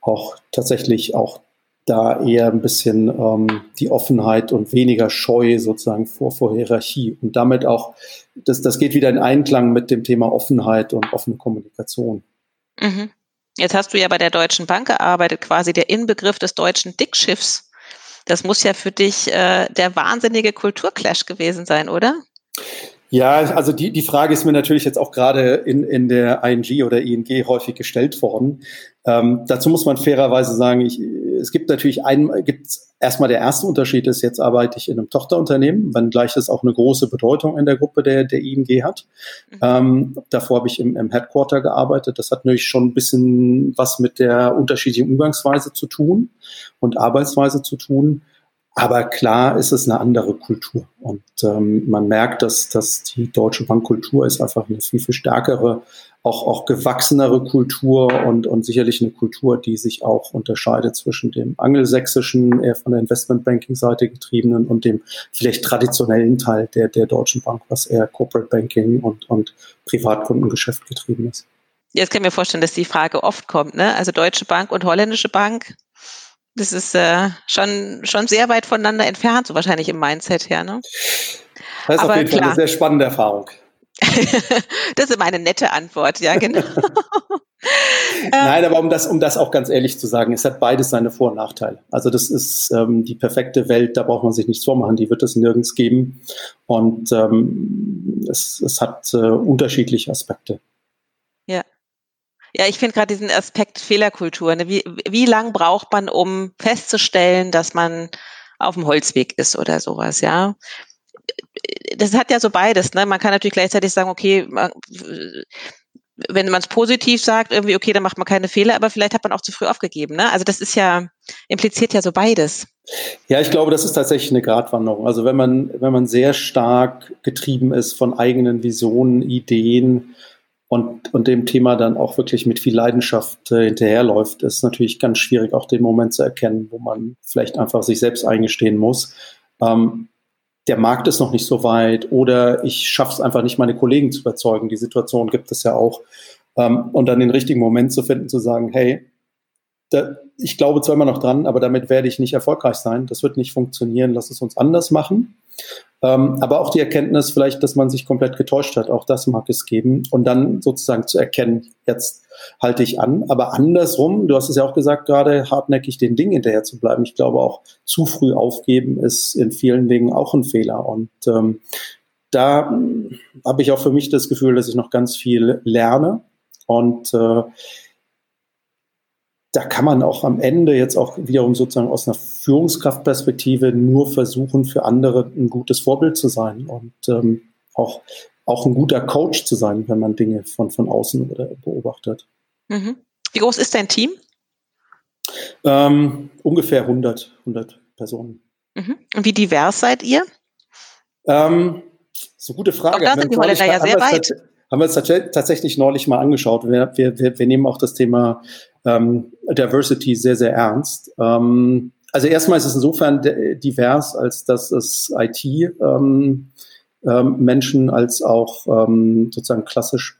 auch tatsächlich auch da eher ein bisschen ähm, die Offenheit und weniger Scheu sozusagen vor, vor Hierarchie und damit auch, das, das geht wieder in Einklang mit dem Thema Offenheit und offene Kommunikation. Mhm. Jetzt hast du ja bei der Deutschen Bank gearbeitet, quasi der Inbegriff des deutschen Dickschiffs. Das muss ja für dich äh, der wahnsinnige Kulturclash gewesen sein, oder? Ja, also die, die Frage ist mir natürlich jetzt auch gerade in, in der ING oder ING häufig gestellt worden. Ähm, dazu muss man fairerweise sagen, ich, es gibt natürlich einen, gibt erstmal der erste Unterschied ist, jetzt arbeite ich in einem Tochterunternehmen, wenngleich es auch eine große Bedeutung in der Gruppe der, der ING hat. Mhm. Ähm, davor habe ich im, im Headquarter gearbeitet. Das hat natürlich schon ein bisschen was mit der unterschiedlichen Umgangsweise zu tun und Arbeitsweise zu tun. Aber klar ist es eine andere Kultur. Und ähm, man merkt, dass, dass die deutsche Bankkultur ist einfach eine viel, viel stärkere, auch, auch gewachsenere Kultur und, und sicherlich eine Kultur, die sich auch unterscheidet zwischen dem angelsächsischen, eher von der Investmentbanking-Seite getriebenen und dem vielleicht traditionellen Teil der, der Deutschen Bank, was eher Corporate Banking und, und Privatkundengeschäft getrieben ist. Jetzt kann ich mir vorstellen, dass die Frage oft kommt, ne? Also Deutsche Bank und holländische Bank, das ist äh, schon, schon sehr weit voneinander entfernt, so wahrscheinlich im Mindset her. Ne? Das ist Aber auf jeden klar. Fall eine sehr spannende Erfahrung. [LAUGHS] das ist immer eine nette Antwort, ja, genau. [LAUGHS] Nein, aber um das, um das auch ganz ehrlich zu sagen, es hat beides seine Vor- und Nachteile. Also das ist ähm, die perfekte Welt, da braucht man sich nichts vormachen, die wird es nirgends geben. Und ähm, es, es hat äh, unterschiedliche Aspekte. Ja. Ich finde gerade diesen Aspekt Fehlerkultur. Ne? Wie, wie lang braucht man, um festzustellen, dass man auf dem Holzweg ist oder sowas, ja? Das hat ja so beides. Ne? Man kann natürlich gleichzeitig sagen, okay, man, wenn man es positiv sagt, irgendwie, okay, dann macht man keine Fehler, aber vielleicht hat man auch zu früh aufgegeben. Ne? Also das ist ja, impliziert ja so beides. Ja, ich glaube, das ist tatsächlich eine Gratwanderung. Also wenn man, wenn man sehr stark getrieben ist von eigenen Visionen, Ideen, und, und dem Thema dann auch wirklich mit viel Leidenschaft äh, hinterherläuft, ist natürlich ganz schwierig, auch den Moment zu erkennen, wo man vielleicht einfach sich selbst eingestehen muss. Ähm, der Markt ist noch nicht so weit oder ich schaffe es einfach nicht, meine Kollegen zu überzeugen. Die Situation gibt es ja auch. Ähm, und dann den richtigen Moment zu finden, zu sagen, hey, da, ich glaube zwar immer noch dran, aber damit werde ich nicht erfolgreich sein. Das wird nicht funktionieren. Lass es uns anders machen. Ähm, aber auch die Erkenntnis vielleicht, dass man sich komplett getäuscht hat, auch das mag es geben. Und dann sozusagen zu erkennen, jetzt halte ich an. Aber andersrum, du hast es ja auch gesagt, gerade hartnäckig den Dingen hinterher zu bleiben. Ich glaube auch zu früh aufgeben ist in vielen Dingen auch ein Fehler. Und ähm, da habe ich auch für mich das Gefühl, dass ich noch ganz viel lerne. Und äh, da kann man auch am Ende jetzt auch wiederum sozusagen aus einer Führungskraftperspektive nur versuchen, für andere ein gutes Vorbild zu sein und ähm, auch, auch ein guter Coach zu sein, wenn man Dinge von, von außen beobachtet. Mhm. Wie groß ist dein Team? Ähm, ungefähr 100, 100 Personen. Mhm. Und wie divers seid ihr? Ähm, so gute Frage. Auch da sind die Holländer ja sehr weit. Haben wir uns tatsächlich neulich mal angeschaut. Wir, wir, wir nehmen auch das Thema ähm, Diversity sehr, sehr ernst. Ähm, also erstmal ist es insofern divers, als dass es IT ähm, ähm, als auch ähm, sozusagen klassisch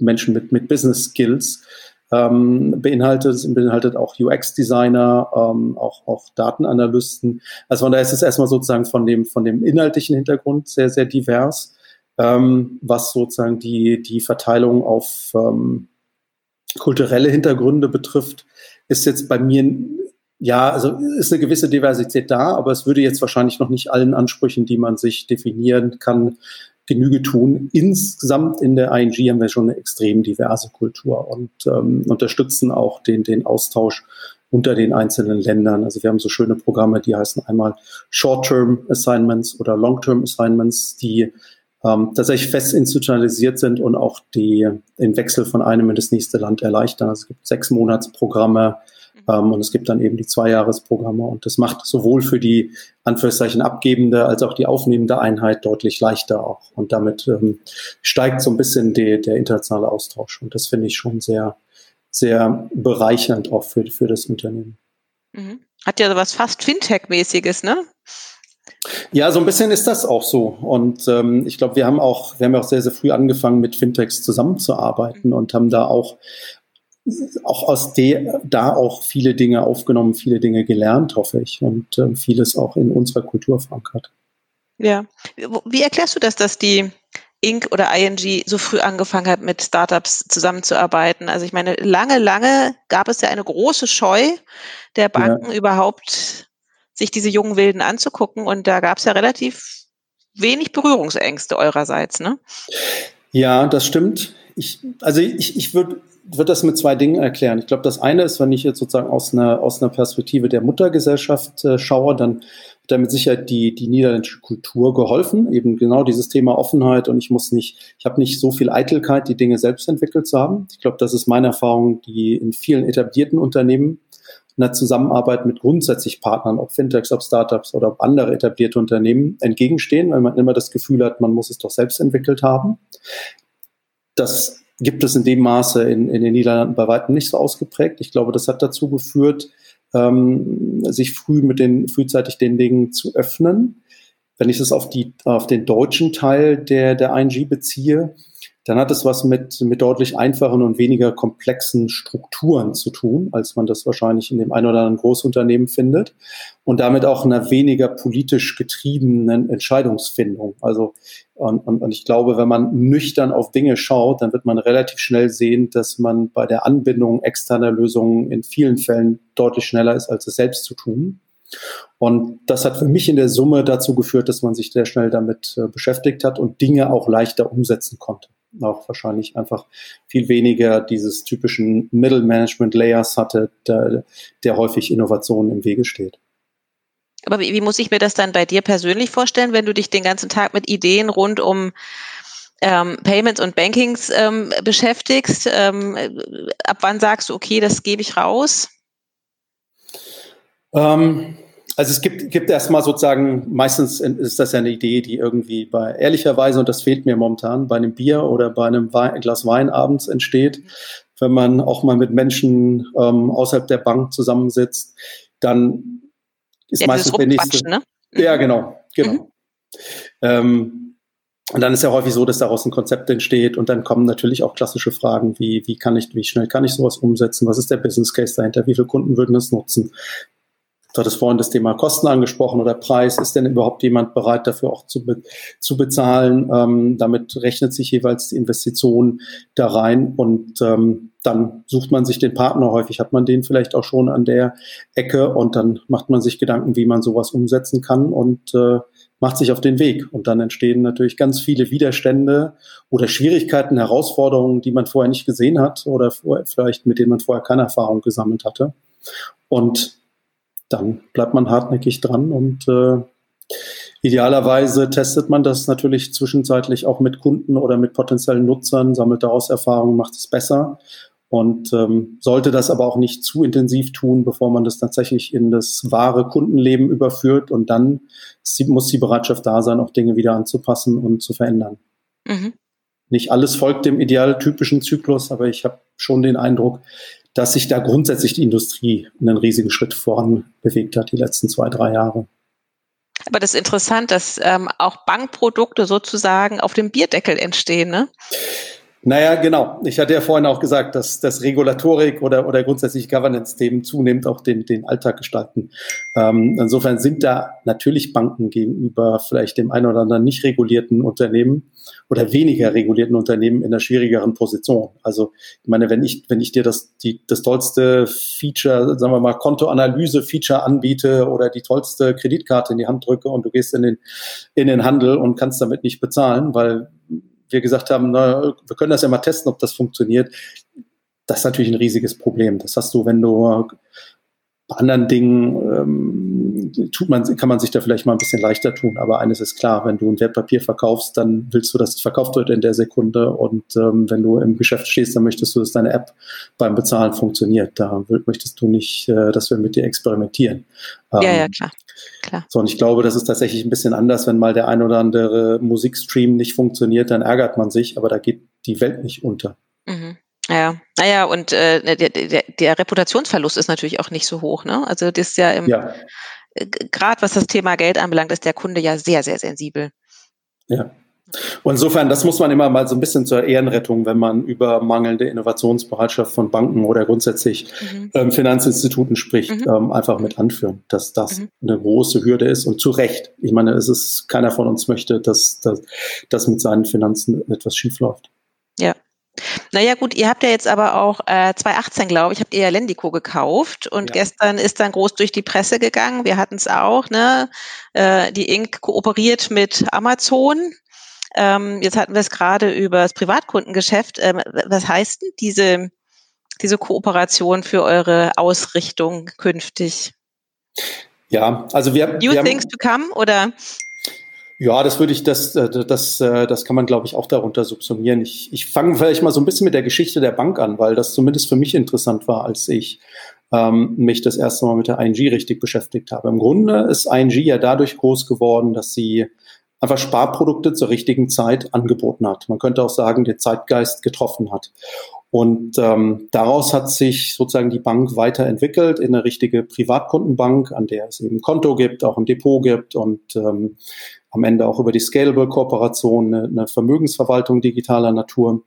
Menschen mit, mit Business Skills ähm, beinhaltet. Es beinhaltet auch UX-Designer, ähm, auch, auch Datenanalysten. Also von daher ist es erstmal sozusagen von dem, von dem inhaltlichen Hintergrund sehr, sehr divers, ähm, was sozusagen die, die Verteilung auf ähm, kulturelle Hintergründe betrifft, ist jetzt bei mir, ja, also ist eine gewisse Diversität da, aber es würde jetzt wahrscheinlich noch nicht allen Ansprüchen, die man sich definieren kann, Genüge tun. Insgesamt in der ING haben wir schon eine extrem diverse Kultur und ähm, unterstützen auch den, den Austausch unter den einzelnen Ländern. Also wir haben so schöne Programme, die heißen einmal Short-Term Assignments oder Long-Term Assignments, die ähm, tatsächlich fest institutionalisiert sind und auch die, den Wechsel von einem in das nächste Land erleichtern. Also es gibt sechs Monatsprogramme mhm. ähm, und es gibt dann eben die Zweijahresprogramme und das macht sowohl für die Anführungszeichen abgebende als auch die aufnehmende Einheit deutlich leichter auch und damit ähm, steigt so ein bisschen die, der internationale Austausch und das finde ich schon sehr, sehr bereichernd auch für, für das Unternehmen. Mhm. Hat ja was fast Fintech-mäßiges, ne? Ja, so ein bisschen ist das auch so. Und ähm, ich glaube, wir haben auch, wir haben auch sehr, sehr früh angefangen, mit Fintechs zusammenzuarbeiten und haben da auch auch aus der da auch viele Dinge aufgenommen, viele Dinge gelernt, hoffe ich, und äh, vieles auch in unserer Kultur verankert. Ja. Wie erklärst du das, dass die Inc. oder ING so früh angefangen hat, mit Startups zusammenzuarbeiten? Also ich meine, lange, lange gab es ja eine große Scheu der Banken ja. überhaupt sich diese jungen Wilden anzugucken. Und da gab es ja relativ wenig Berührungsängste eurerseits, ne? Ja, das stimmt. Ich, also ich, ich würde würd das mit zwei Dingen erklären. Ich glaube, das eine ist, wenn ich jetzt sozusagen aus einer, aus einer Perspektive der Muttergesellschaft äh, schaue, dann hat damit sicher die, die niederländische Kultur geholfen. Eben genau dieses Thema Offenheit und ich muss nicht, ich habe nicht so viel Eitelkeit, die Dinge selbst entwickelt zu haben. Ich glaube, das ist meine Erfahrung, die in vielen etablierten Unternehmen einer Zusammenarbeit mit grundsätzlich Partnern, ob Fintechs, ob Startups oder ob andere etablierte Unternehmen entgegenstehen, weil man immer das Gefühl hat, man muss es doch selbst entwickelt haben. Das gibt es in dem Maße in, in den Niederlanden bei weitem nicht so ausgeprägt. Ich glaube, das hat dazu geführt, ähm, sich früh mit den, frühzeitig den Dingen zu öffnen. Wenn ich das auf die, auf den deutschen Teil der, der ING beziehe, dann hat es was mit, mit deutlich einfachen und weniger komplexen Strukturen zu tun, als man das wahrscheinlich in dem einen oder anderen Großunternehmen findet. Und damit auch einer weniger politisch getriebenen Entscheidungsfindung. Also, und, und, und ich glaube, wenn man nüchtern auf Dinge schaut, dann wird man relativ schnell sehen, dass man bei der Anbindung externer Lösungen in vielen Fällen deutlich schneller ist, als es selbst zu tun. Und das hat für mich in der Summe dazu geführt, dass man sich sehr schnell damit äh, beschäftigt hat und Dinge auch leichter umsetzen konnte auch wahrscheinlich einfach viel weniger dieses typischen Middle Management Layers hatte, der, der häufig Innovationen im Wege steht. Aber wie, wie, muss ich mir das dann bei dir persönlich vorstellen, wenn du dich den ganzen Tag mit Ideen rund um ähm, Payments und Bankings ähm, beschäftigst? Ähm, ab wann sagst du, okay, das gebe ich raus? Ähm, also es gibt, gibt erstmal sozusagen, meistens ist das ja eine Idee, die irgendwie bei ehrlicherweise, und das fehlt mir momentan, bei einem Bier oder bei einem Wein, Glas Wein abends entsteht, wenn man auch mal mit Menschen ähm, außerhalb der Bank zusammensitzt, dann ist ja, meistens der nächste. Ne? Ja, genau, genau. Mhm. Ähm, und dann ist ja häufig so, dass daraus ein Konzept entsteht und dann kommen natürlich auch klassische Fragen wie, wie kann ich, wie schnell kann ich sowas umsetzen? Was ist der Business Case dahinter? Wie viele Kunden würden das nutzen? Du hattest vorhin das Thema Kosten angesprochen oder Preis. Ist denn überhaupt jemand bereit, dafür auch zu, be zu bezahlen? Ähm, damit rechnet sich jeweils die Investition da rein und ähm, dann sucht man sich den Partner. Häufig hat man den vielleicht auch schon an der Ecke und dann macht man sich Gedanken, wie man sowas umsetzen kann und äh, macht sich auf den Weg. Und dann entstehen natürlich ganz viele Widerstände oder Schwierigkeiten, Herausforderungen, die man vorher nicht gesehen hat oder vielleicht mit denen man vorher keine Erfahrung gesammelt hatte. Und dann bleibt man hartnäckig dran und äh, idealerweise testet man das natürlich zwischenzeitlich auch mit Kunden oder mit potenziellen Nutzern, sammelt daraus Erfahrungen, macht es besser und ähm, sollte das aber auch nicht zu intensiv tun, bevor man das tatsächlich in das wahre Kundenleben überführt und dann muss die Bereitschaft da sein, auch Dinge wieder anzupassen und zu verändern. Mhm. Nicht alles folgt dem idealtypischen Zyklus, aber ich habe schon den Eindruck, dass sich da grundsätzlich die Industrie einen riesigen Schritt voran bewegt hat, die letzten zwei, drei Jahre. Aber das ist interessant, dass ähm, auch Bankprodukte sozusagen auf dem Bierdeckel entstehen, ne? Naja, genau. Ich hatte ja vorhin auch gesagt, dass das Regulatorik oder, oder grundsätzlich Governance-Themen zunehmend auch den, den Alltag gestalten. Ähm, insofern sind da natürlich Banken gegenüber vielleicht dem einen oder anderen nicht regulierten Unternehmen oder weniger regulierten Unternehmen in einer schwierigeren Position. Also ich meine, wenn ich, wenn ich dir das, die, das tollste Feature, sagen wir mal, Kontoanalyse-Feature anbiete oder die tollste Kreditkarte in die Hand drücke und du gehst in den, in den Handel und kannst damit nicht bezahlen, weil wir gesagt haben, na, wir können das ja mal testen, ob das funktioniert. Das ist natürlich ein riesiges Problem. Das hast du, wenn du bei anderen Dingen ähm, tut man, kann man sich da vielleicht mal ein bisschen leichter tun. Aber eines ist klar, wenn du ein Wertpapier verkaufst, dann willst du, dass es verkauft wird in der Sekunde. Und ähm, wenn du im Geschäft stehst, dann möchtest du, dass deine App beim Bezahlen funktioniert. Da möchtest du nicht, äh, dass wir mit dir experimentieren. Ähm, ja, ja, klar. klar. So, und ich glaube, das ist tatsächlich ein bisschen anders, wenn mal der ein oder andere Musikstream nicht funktioniert, dann ärgert man sich, aber da geht die Welt nicht unter. Mhm. Ja, naja, und äh, der, der, der Reputationsverlust ist natürlich auch nicht so hoch. Ne? Also das ist ja, im, ja. Gerade was das Thema Geld anbelangt, ist der Kunde ja sehr, sehr sensibel. Ja. Und insofern, das muss man immer mal so ein bisschen zur Ehrenrettung, wenn man über mangelnde Innovationsbereitschaft von Banken oder grundsätzlich mhm. ähm, Finanzinstituten spricht, mhm. ähm, einfach mit anführen, dass das mhm. eine große Hürde ist und zu Recht. Ich meine, es ist, keiner von uns möchte, dass, dass, dass mit seinen Finanzen etwas schiefläuft. Ja, naja gut, ihr habt ja jetzt aber auch äh, 2018, glaube ich, habt ihr ja Lendico gekauft und ja. gestern ist dann groß durch die Presse gegangen. Wir hatten es auch, ne? Äh, die Inc. kooperiert mit Amazon. Ähm, jetzt hatten wir es gerade über das Privatkundengeschäft. Ähm, was heißt denn diese, diese Kooperation für eure Ausrichtung künftig? Ja, also wir, New wir things to come oder? Ja, das würde ich, das, äh, das, äh, das kann man, glaube ich, auch darunter subsumieren. Ich, ich fange vielleicht mal so ein bisschen mit der Geschichte der Bank an, weil das zumindest für mich interessant war, als ich ähm, mich das erste Mal mit der ING richtig beschäftigt habe. Im Grunde ist ING ja dadurch groß geworden, dass sie einfach Sparprodukte zur richtigen Zeit angeboten hat. Man könnte auch sagen, den Zeitgeist getroffen hat. Und ähm, daraus hat sich sozusagen die Bank weiterentwickelt in eine richtige Privatkundenbank, an der es eben Konto gibt, auch ein Depot gibt und ähm, am Ende auch über die Scalable-Kooperation eine, eine Vermögensverwaltung digitaler Natur.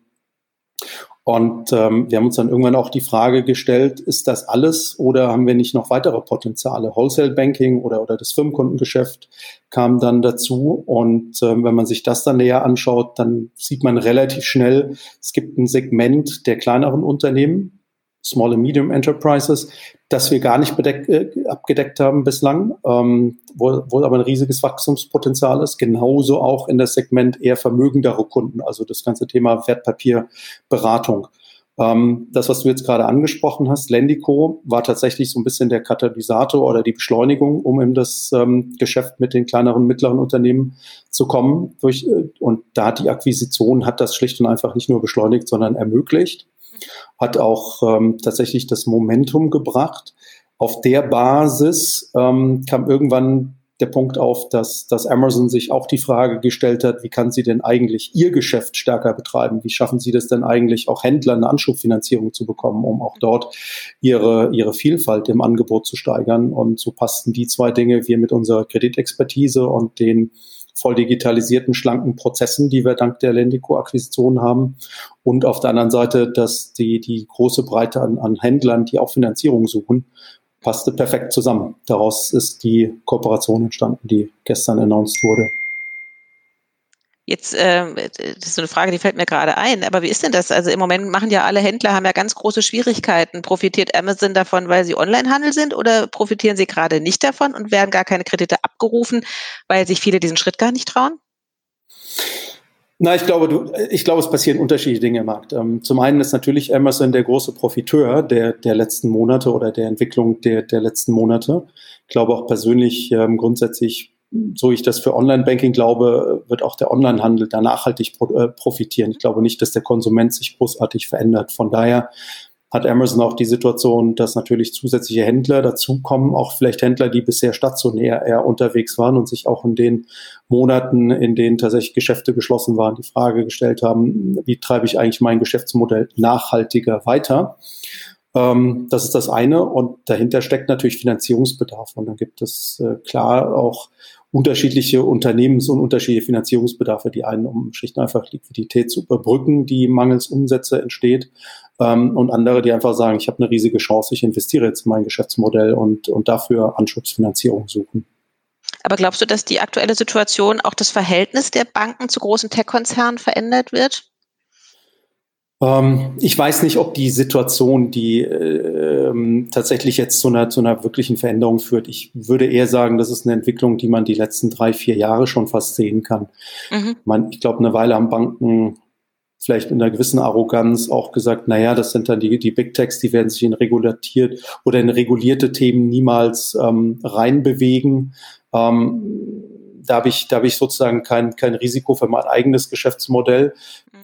Und ähm, wir haben uns dann irgendwann auch die Frage gestellt, ist das alles oder haben wir nicht noch weitere Potenziale? Wholesale Banking oder, oder das Firmenkundengeschäft kam dann dazu. Und ähm, wenn man sich das dann näher anschaut, dann sieht man relativ schnell, es gibt ein Segment der kleineren Unternehmen, Small and Medium Enterprises, das wir gar nicht bedeck, äh, abgedeckt haben bislang, ähm, wo, wo aber ein riesiges Wachstumspotenzial ist. Genauso auch in das Segment eher vermögendere Kunden, also das ganze Thema Wertpapierberatung. Ähm, das, was du jetzt gerade angesprochen hast, Lendico, war tatsächlich so ein bisschen der Katalysator oder die Beschleunigung, um in das ähm, Geschäft mit den kleineren, mittleren Unternehmen zu kommen. Durch, äh, und da hat die Akquisition, hat das schlicht und einfach nicht nur beschleunigt, sondern ermöglicht hat auch ähm, tatsächlich das Momentum gebracht. Auf der Basis ähm, kam irgendwann der Punkt auf, dass, dass Amazon sich auch die Frage gestellt hat, wie kann sie denn eigentlich ihr Geschäft stärker betreiben? Wie schaffen sie das denn eigentlich, auch Händler eine Anschubfinanzierung zu bekommen, um auch dort ihre, ihre Vielfalt im Angebot zu steigern? Und so passten die zwei Dinge, wir mit unserer Kreditexpertise und den voll digitalisierten, schlanken Prozessen, die wir dank der Lendico-Akquisition haben. Und auf der anderen Seite, dass die, die große Breite an, an Händlern, die auch Finanzierung suchen, passte perfekt zusammen. Daraus ist die Kooperation entstanden, die gestern announced wurde. Jetzt, äh, das ist so eine Frage, die fällt mir gerade ein. Aber wie ist denn das? Also im Moment machen ja alle Händler, haben ja ganz große Schwierigkeiten. Profitiert Amazon davon, weil sie Onlinehandel sind oder profitieren sie gerade nicht davon und werden gar keine Kredite abgerufen, weil sich viele diesen Schritt gar nicht trauen? Na, ich glaube, du, ich glaube, es passieren unterschiedliche Dinge im Markt. Ähm, zum einen ist natürlich Amazon der große Profiteur der, der letzten Monate oder der Entwicklung der, der letzten Monate. Ich glaube auch persönlich ähm, grundsätzlich so ich das für Online-Banking glaube, wird auch der Online-Handel da nachhaltig äh, profitieren. Ich glaube nicht, dass der Konsument sich großartig verändert. Von daher hat Amazon auch die Situation, dass natürlich zusätzliche Händler dazukommen, auch vielleicht Händler, die bisher stationär eher unterwegs waren und sich auch in den Monaten, in denen tatsächlich Geschäfte geschlossen waren, die Frage gestellt haben, wie treibe ich eigentlich mein Geschäftsmodell nachhaltiger weiter? Ähm, das ist das eine. Und dahinter steckt natürlich Finanzierungsbedarf. Und dann gibt es äh, klar auch unterschiedliche Unternehmens- und unterschiedliche Finanzierungsbedarfe. Die einen, um schlicht und einfach Liquidität zu überbrücken, die mangels Umsätze entsteht. Ähm, und andere, die einfach sagen, ich habe eine riesige Chance, ich investiere jetzt in mein Geschäftsmodell und, und dafür Anschubsfinanzierung suchen. Aber glaubst du, dass die aktuelle Situation auch das Verhältnis der Banken zu großen Tech-Konzernen verändert wird? Ähm, ich weiß nicht, ob die Situation, die äh, tatsächlich jetzt zu einer, zu einer wirklichen Veränderung führt. Ich würde eher sagen, das ist eine Entwicklung, die man die letzten drei, vier Jahre schon fast sehen kann. Mhm. Man, ich glaube, eine Weile haben Banken vielleicht in einer gewissen Arroganz auch gesagt, naja, das sind dann die, die Big Techs, die werden sich in reguliert oder in regulierte Themen niemals ähm, reinbewegen. Ähm, da habe ich, da habe ich sozusagen kein, kein Risiko für mein eigenes Geschäftsmodell.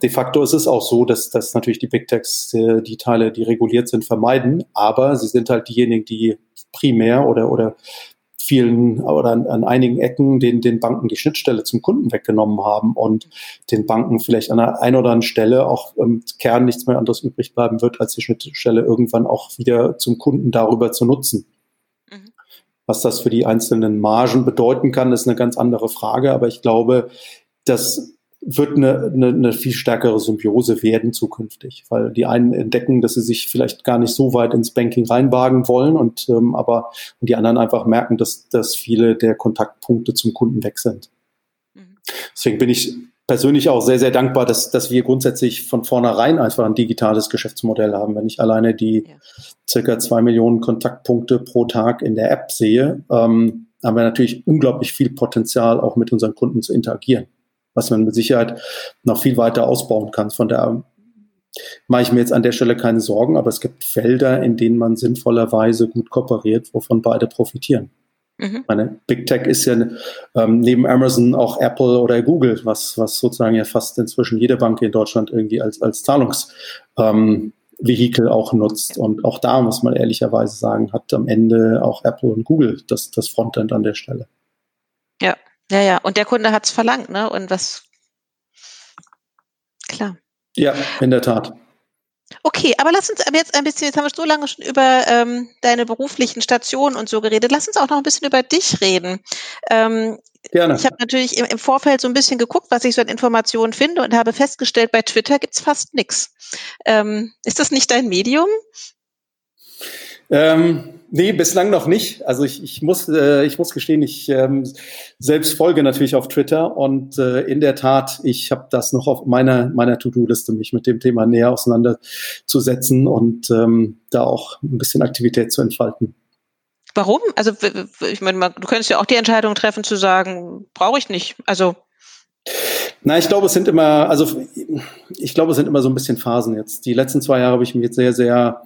Mhm. De facto ist es auch so, dass, dass natürlich die Big Techs äh, die Teile, die reguliert sind, vermeiden, aber sie sind halt diejenigen, die primär oder, oder vielen oder an, an einigen Ecken den, den Banken die Schnittstelle zum Kunden weggenommen haben und den Banken vielleicht an einer ein oder anderen Stelle auch im Kern nichts mehr anderes übrig bleiben wird, als die Schnittstelle irgendwann auch wieder zum Kunden darüber zu nutzen. Was das für die einzelnen Margen bedeuten kann, ist eine ganz andere Frage. Aber ich glaube, das wird eine, eine, eine viel stärkere Symbiose werden zukünftig, weil die einen entdecken, dass sie sich vielleicht gar nicht so weit ins Banking reinwagen wollen und ähm, aber und die anderen einfach merken, dass, dass viele der Kontaktpunkte zum Kunden weg sind. Mhm. Deswegen bin ich persönlich auch sehr, sehr dankbar, dass, dass wir grundsätzlich von vornherein einfach ein digitales Geschäftsmodell haben. Wenn ich alleine die ja. circa zwei Millionen Kontaktpunkte pro Tag in der App sehe, ähm, haben wir natürlich unglaublich viel Potenzial, auch mit unseren Kunden zu interagieren, was man mit Sicherheit noch viel weiter ausbauen kann. Von daher mache ich mir jetzt an der Stelle keine Sorgen, aber es gibt Felder, in denen man sinnvollerweise gut kooperiert, wovon beide profitieren. Mhm. Meine Big Tech ist ja ähm, neben Amazon auch Apple oder Google, was, was sozusagen ja fast inzwischen jede Bank in Deutschland irgendwie als, als Zahlungsprovider Vehikel auch nutzt. Und auch da muss man ehrlicherweise sagen, hat am Ende auch Apple und Google das, das Frontend an der Stelle. Ja, ja, ja. Und der Kunde hat es verlangt, ne? Und was klar. Ja, in der Tat. Okay, aber lass uns jetzt ein bisschen, jetzt haben wir so lange schon über ähm, deine beruflichen Stationen und so geredet. Lass uns auch noch ein bisschen über dich reden. Ähm, Gerne. Ich habe natürlich im, im, Vorfeld so ein bisschen geguckt, was ich so an Informationen finde und habe festgestellt, bei Twitter gibt's fast nichts. Ähm, ist das nicht dein Medium? Ähm, Nee, bislang noch nicht. Also ich, ich, muss, äh, ich muss gestehen, ich ähm, selbst folge natürlich auf Twitter und äh, in der Tat, ich habe das noch auf meiner, meiner To-Do-Liste, mich mit dem Thema näher auseinanderzusetzen und ähm, da auch ein bisschen Aktivität zu entfalten. Warum? Also ich meine, du könntest ja auch die Entscheidung treffen zu sagen, brauche ich nicht. Also na, ich glaube, es sind immer, also ich glaube, es sind immer so ein bisschen Phasen jetzt. Die letzten zwei Jahre habe ich mich jetzt sehr, sehr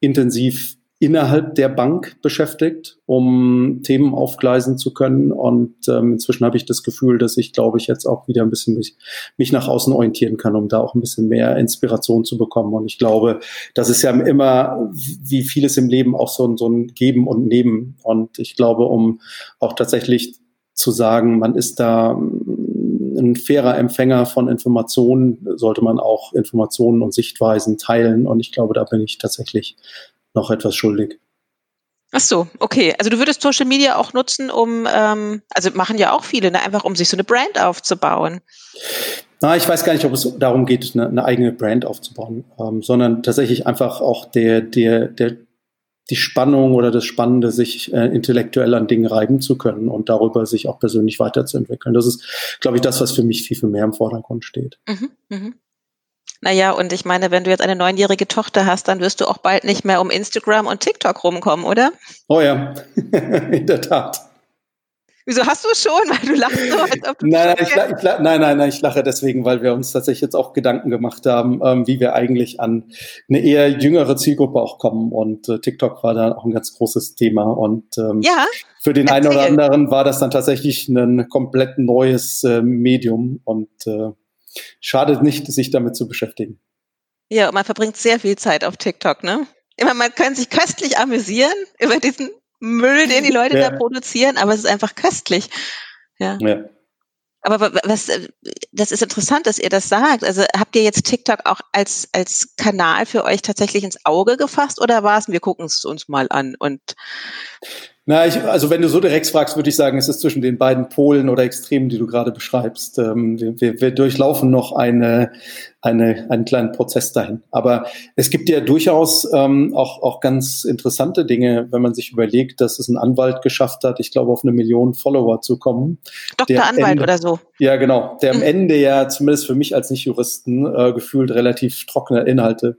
intensiv innerhalb der Bank beschäftigt, um Themen aufgleisen zu können. Und ähm, inzwischen habe ich das Gefühl, dass ich, glaube ich, jetzt auch wieder ein bisschen mich, mich nach außen orientieren kann, um da auch ein bisschen mehr Inspiration zu bekommen. Und ich glaube, das ist ja immer, wie vieles im Leben, auch so, so ein Geben und Nehmen. Und ich glaube, um auch tatsächlich zu sagen, man ist da ein fairer Empfänger von Informationen, sollte man auch Informationen und Sichtweisen teilen. Und ich glaube, da bin ich tatsächlich noch etwas schuldig. Ach so, okay. Also du würdest Social Media auch nutzen, um, ähm, also machen ja auch viele, ne? einfach um sich so eine Brand aufzubauen. Na, ich weiß gar nicht, ob es darum geht, eine, eine eigene Brand aufzubauen, ähm, sondern tatsächlich einfach auch der, der, der, die Spannung oder das Spannende, sich äh, intellektuell an Dingen reiben zu können und darüber sich auch persönlich weiterzuentwickeln. Das ist, glaube ich, das, was für mich viel, viel mehr im Vordergrund steht. Mhm, mh. Naja, und ich meine, wenn du jetzt eine neunjährige Tochter hast, dann wirst du auch bald nicht mehr um Instagram und TikTok rumkommen, oder? Oh ja, [LAUGHS] in der Tat. Wieso hast du es schon? Weil du lachst so, als ob du nein, nein, ich, ich, nein, nein, nein, ich lache deswegen, weil wir uns tatsächlich jetzt auch Gedanken gemacht haben, ähm, wie wir eigentlich an eine eher jüngere Zielgruppe auch kommen. Und äh, TikTok war da auch ein ganz großes Thema. Und ähm, ja, für den erzähl. einen oder anderen war das dann tatsächlich ein komplett neues äh, Medium. Und äh, schadet nicht, sich damit zu beschäftigen. Ja, man verbringt sehr viel Zeit auf TikTok, ne? Immer, man kann sich köstlich amüsieren über diesen Müll, den die Leute ja. da produzieren, aber es ist einfach köstlich. Ja. ja. Aber was, das ist interessant, dass ihr das sagt. Also habt ihr jetzt TikTok auch als, als Kanal für euch tatsächlich ins Auge gefasst oder war es, wir gucken es uns mal an und na, ich, also wenn du so direkt fragst, würde ich sagen, es ist zwischen den beiden Polen oder Extremen, die du gerade beschreibst. Ähm, wir, wir durchlaufen noch eine, eine, einen kleinen Prozess dahin. Aber es gibt ja durchaus ähm, auch, auch ganz interessante Dinge, wenn man sich überlegt, dass es ein Anwalt geschafft hat, ich glaube, auf eine Million Follower zu kommen. Dr. Anwalt Ende, oder so. Ja, genau. Der am mhm. Ende ja, zumindest für mich als Nicht-Juristen, äh, gefühlt relativ trockene Inhalte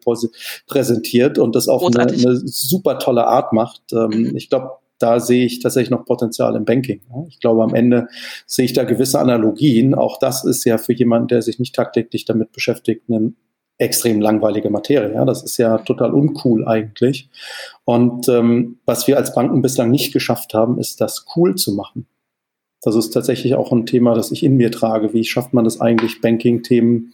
präsentiert und das auf eine, eine, super tolle Art macht. Ähm, mhm. Ich glaube, da sehe ich tatsächlich noch Potenzial im Banking. Ich glaube, am Ende sehe ich da gewisse Analogien. Auch das ist ja für jemanden, der sich nicht tagtäglich damit beschäftigt, eine extrem langweilige Materie. Das ist ja total uncool eigentlich. Und ähm, was wir als Banken bislang nicht geschafft haben, ist das cool zu machen. Das ist tatsächlich auch ein Thema, das ich in mir trage. Wie schafft man das eigentlich, Banking-Themen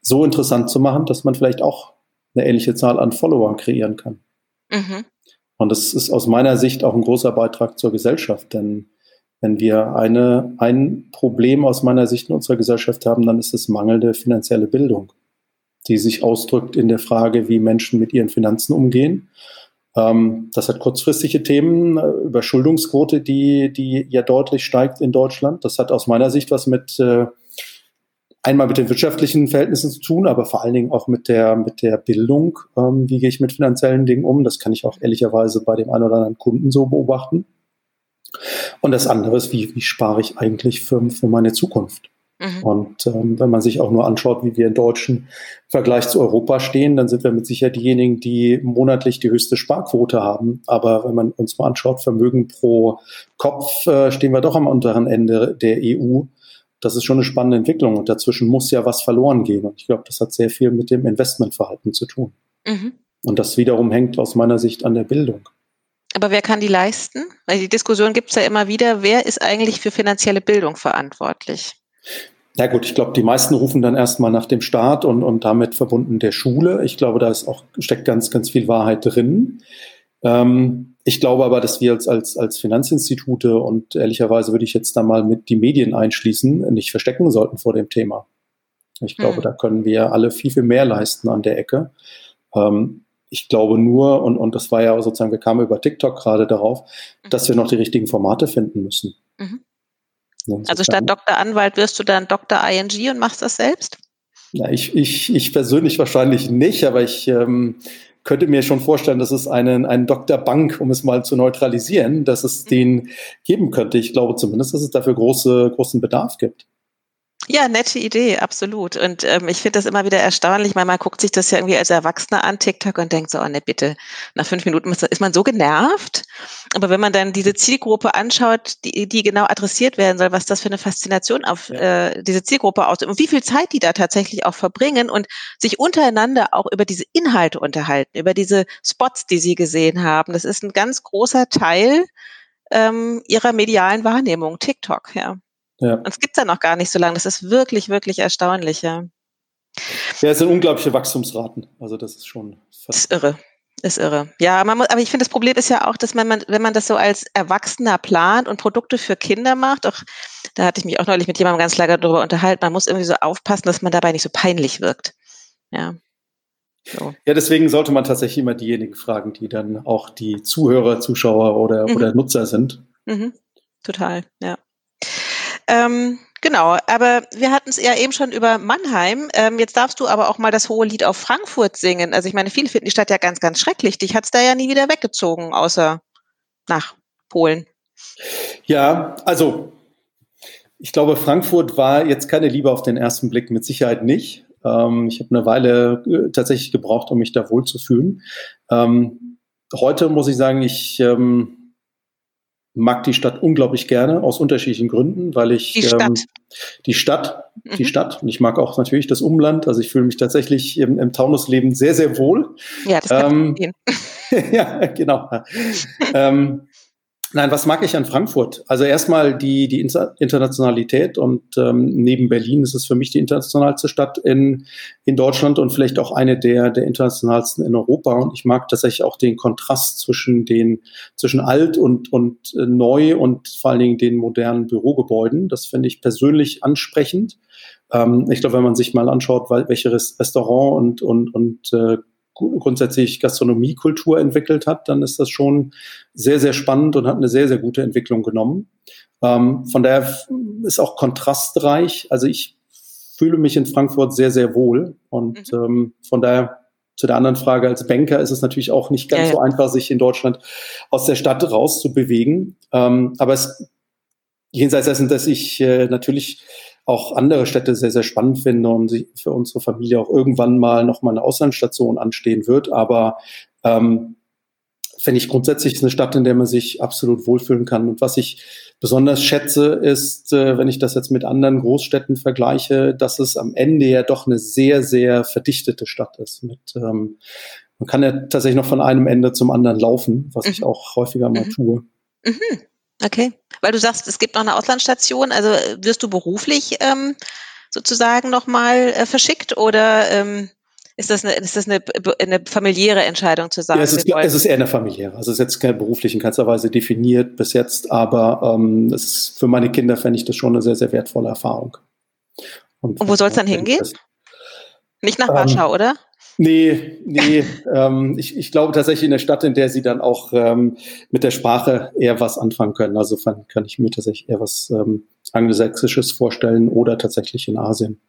so interessant zu machen, dass man vielleicht auch eine ähnliche Zahl an Followern kreieren kann? Mhm. Und das ist aus meiner Sicht auch ein großer Beitrag zur Gesellschaft, denn wenn wir eine, ein Problem aus meiner Sicht in unserer Gesellschaft haben, dann ist es mangelnde finanzielle Bildung, die sich ausdrückt in der Frage, wie Menschen mit ihren Finanzen umgehen. Ähm, das hat kurzfristige Themen, äh, Überschuldungsquote, die, die ja deutlich steigt in Deutschland. Das hat aus meiner Sicht was mit äh, einmal mit den wirtschaftlichen Verhältnissen zu tun, aber vor allen Dingen auch mit der, mit der Bildung. Ähm, wie gehe ich mit finanziellen Dingen um? Das kann ich auch ehrlicherweise bei dem einen oder anderen Kunden so beobachten. Und das andere ist, wie, wie spare ich eigentlich für, für meine Zukunft? Mhm. Und ähm, wenn man sich auch nur anschaut, wie wir in deutschen Vergleich zu Europa stehen, dann sind wir mit Sicherheit diejenigen, die monatlich die höchste Sparquote haben. Aber wenn man uns mal anschaut, Vermögen pro Kopf, äh, stehen wir doch am unteren Ende der EU das ist schon eine spannende Entwicklung und dazwischen muss ja was verloren gehen. Und ich glaube, das hat sehr viel mit dem Investmentverhalten zu tun. Mhm. Und das wiederum hängt aus meiner Sicht an der Bildung. Aber wer kann die leisten? Weil die Diskussion gibt es ja immer wieder, wer ist eigentlich für finanzielle Bildung verantwortlich? Ja gut, ich glaube, die meisten rufen dann erstmal nach dem Start und, und damit verbunden der Schule. Ich glaube, da ist auch, steckt ganz, ganz viel Wahrheit drin. Ähm, ich glaube aber, dass wir als, als, als Finanzinstitute und ehrlicherweise würde ich jetzt da mal mit die Medien einschließen, nicht verstecken sollten vor dem Thema. Ich glaube, hm. da können wir alle viel, viel mehr leisten an der Ecke. Ähm, ich glaube nur, und, und das war ja sozusagen, wir kamen über TikTok gerade darauf, mhm. dass wir noch die richtigen Formate finden müssen. Mhm. Also statt Dr. Anwalt wirst du dann Dr. ING und machst das selbst? Ja, ich, ich, ich persönlich wahrscheinlich nicht, aber ich ähm, könnte mir schon vorstellen, dass es einen, einen Dr. Bank, um es mal zu neutralisieren, dass es mhm. den geben könnte. Ich glaube zumindest, dass es dafür große, großen Bedarf gibt. Ja, nette Idee, absolut. Und ähm, ich finde das immer wieder erstaunlich. Manchmal guckt sich das ja irgendwie als Erwachsener an, TikTok, und denkt so, oh ne, bitte, nach fünf Minuten ist man so genervt. Aber wenn man dann diese Zielgruppe anschaut, die, die genau adressiert werden soll, was das für eine Faszination auf ja. äh, diese Zielgruppe ausübt und wie viel Zeit die da tatsächlich auch verbringen und sich untereinander auch über diese Inhalte unterhalten, über diese Spots, die sie gesehen haben. Das ist ein ganz großer Teil ähm, ihrer medialen Wahrnehmung, TikTok, ja. Ja. Und es gibt ja noch gar nicht so lange. Das ist wirklich, wirklich erstaunlich, ja. Ja, es sind unglaubliche Wachstumsraten. Also das ist schon fast. Ist irre. Ist irre. Ja, man muss, aber ich finde, das Problem ist ja auch, dass man, wenn man das so als Erwachsener plant und Produkte für Kinder macht, auch da hatte ich mich auch neulich mit jemandem ganz lange darüber unterhalten, man muss irgendwie so aufpassen, dass man dabei nicht so peinlich wirkt. Ja. So. Ja, deswegen sollte man tatsächlich immer diejenigen fragen, die dann auch die Zuhörer, Zuschauer oder, mhm. oder Nutzer sind. Mhm. Total, ja. Ähm, genau, aber wir hatten es ja eben schon über Mannheim. Ähm, jetzt darfst du aber auch mal das hohe Lied auf Frankfurt singen. Also ich meine, viele finden die Stadt ja ganz, ganz schrecklich. Dich hat es da ja nie wieder weggezogen, außer nach Polen. Ja, also ich glaube, Frankfurt war jetzt keine Liebe auf den ersten Blick, mit Sicherheit nicht. Ähm, ich habe eine Weile äh, tatsächlich gebraucht, um mich da wohlzufühlen. Ähm, heute muss ich sagen, ich ähm, mag die Stadt unglaublich gerne aus unterschiedlichen Gründen, weil ich die Stadt, ähm, die Stadt, mhm. die Stadt und ich mag auch natürlich das Umland. Also ich fühle mich tatsächlich im, im Taunusleben sehr, sehr wohl. Ja, das kann ähm, [LAUGHS] ja, genau. [LAUGHS] ähm, Nein, was mag ich an Frankfurt? Also erstmal die, die Internationalität und ähm, neben Berlin ist es für mich die internationalste Stadt in, in Deutschland und vielleicht auch eine der, der internationalsten in Europa. Und ich mag tatsächlich auch den Kontrast zwischen den, zwischen alt und, und äh, neu und vor allen Dingen den modernen Bürogebäuden. Das finde ich persönlich ansprechend. Ähm, ich glaube, wenn man sich mal anschaut, welche Restaurant und, und, und äh, grundsätzlich Gastronomiekultur entwickelt hat, dann ist das schon sehr, sehr spannend und hat eine sehr, sehr gute Entwicklung genommen. Ähm, von daher ist auch kontrastreich. Also ich fühle mich in Frankfurt sehr, sehr wohl. Und mhm. ähm, von daher zu der anderen Frage, als Banker ist es natürlich auch nicht ganz ja, ja. so einfach, sich in Deutschland aus der Stadt rauszubewegen. Ähm, aber es jenseits dessen, dass ich äh, natürlich auch andere Städte sehr, sehr spannend finde und für unsere Familie auch irgendwann mal nochmal eine Auslandsstation anstehen wird. Aber ähm, finde ich grundsätzlich ist eine Stadt, in der man sich absolut wohlfühlen kann. Und was ich besonders schätze, ist, äh, wenn ich das jetzt mit anderen Großstädten vergleiche, dass es am Ende ja doch eine sehr, sehr verdichtete Stadt ist. Mit, ähm, man kann ja tatsächlich noch von einem Ende zum anderen laufen, was mhm. ich auch häufiger mal mhm. tue. Mhm. Okay, weil du sagst, es gibt noch eine Auslandsstation. Also äh, wirst du beruflich ähm, sozusagen nochmal äh, verschickt oder ähm, ist das, eine, ist das eine, eine familiäre Entscheidung zu sagen? Ja, es, ist, es ist eher eine familiäre. Also es ist jetzt keine beruflich in keinster Weise definiert bis jetzt, aber ähm, es ist, für meine Kinder fände ich das schon eine sehr, sehr wertvolle Erfahrung. Und, Und wo soll es dann hingehen? Nicht nach Warschau, ähm, oder? Nee, nee. [LAUGHS] ähm, ich, ich glaube tatsächlich in der Stadt, in der sie dann auch ähm, mit der Sprache eher was anfangen können. Also kann, kann ich mir tatsächlich eher was ähm, Angelsächsisches vorstellen oder tatsächlich in Asien.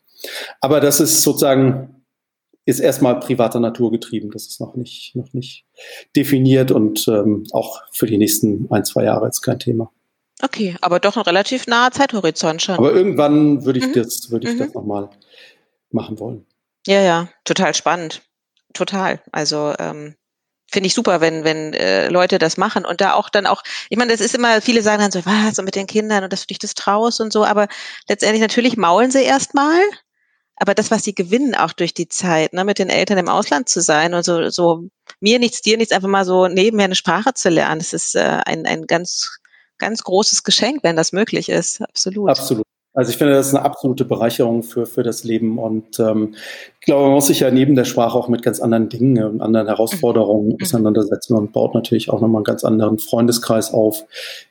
Aber das ist sozusagen, ist erstmal privater Natur getrieben. Das ist noch nicht, noch nicht definiert und ähm, auch für die nächsten ein, zwei Jahre jetzt kein Thema. Okay, aber doch ein relativ naher Zeithorizont schon. Aber irgendwann würde ich mhm. das, würde ich mhm. das nochmal machen wollen. Ja, ja, total spannend. Total. Also ähm, finde ich super, wenn, wenn äh, Leute das machen und da auch dann auch, ich meine, das ist immer, viele sagen dann so, was, und mit den Kindern und dass du dich das traust und so, aber letztendlich natürlich maulen sie erstmal, aber das, was sie gewinnen, auch durch die Zeit, ne, mit den Eltern im Ausland zu sein und so, so mir nichts, dir nichts, einfach mal so nebenher eine Sprache zu lernen, das ist äh, ein, ein ganz, ganz großes Geschenk, wenn das möglich ist. Absolut. Absolut. Also ich finde, das ist eine absolute Bereicherung für, für das Leben. Und ähm, ich glaube, man muss sich ja neben der Sprache auch mit ganz anderen Dingen und anderen Herausforderungen mhm. auseinandersetzen und baut natürlich auch nochmal einen ganz anderen Freundeskreis auf.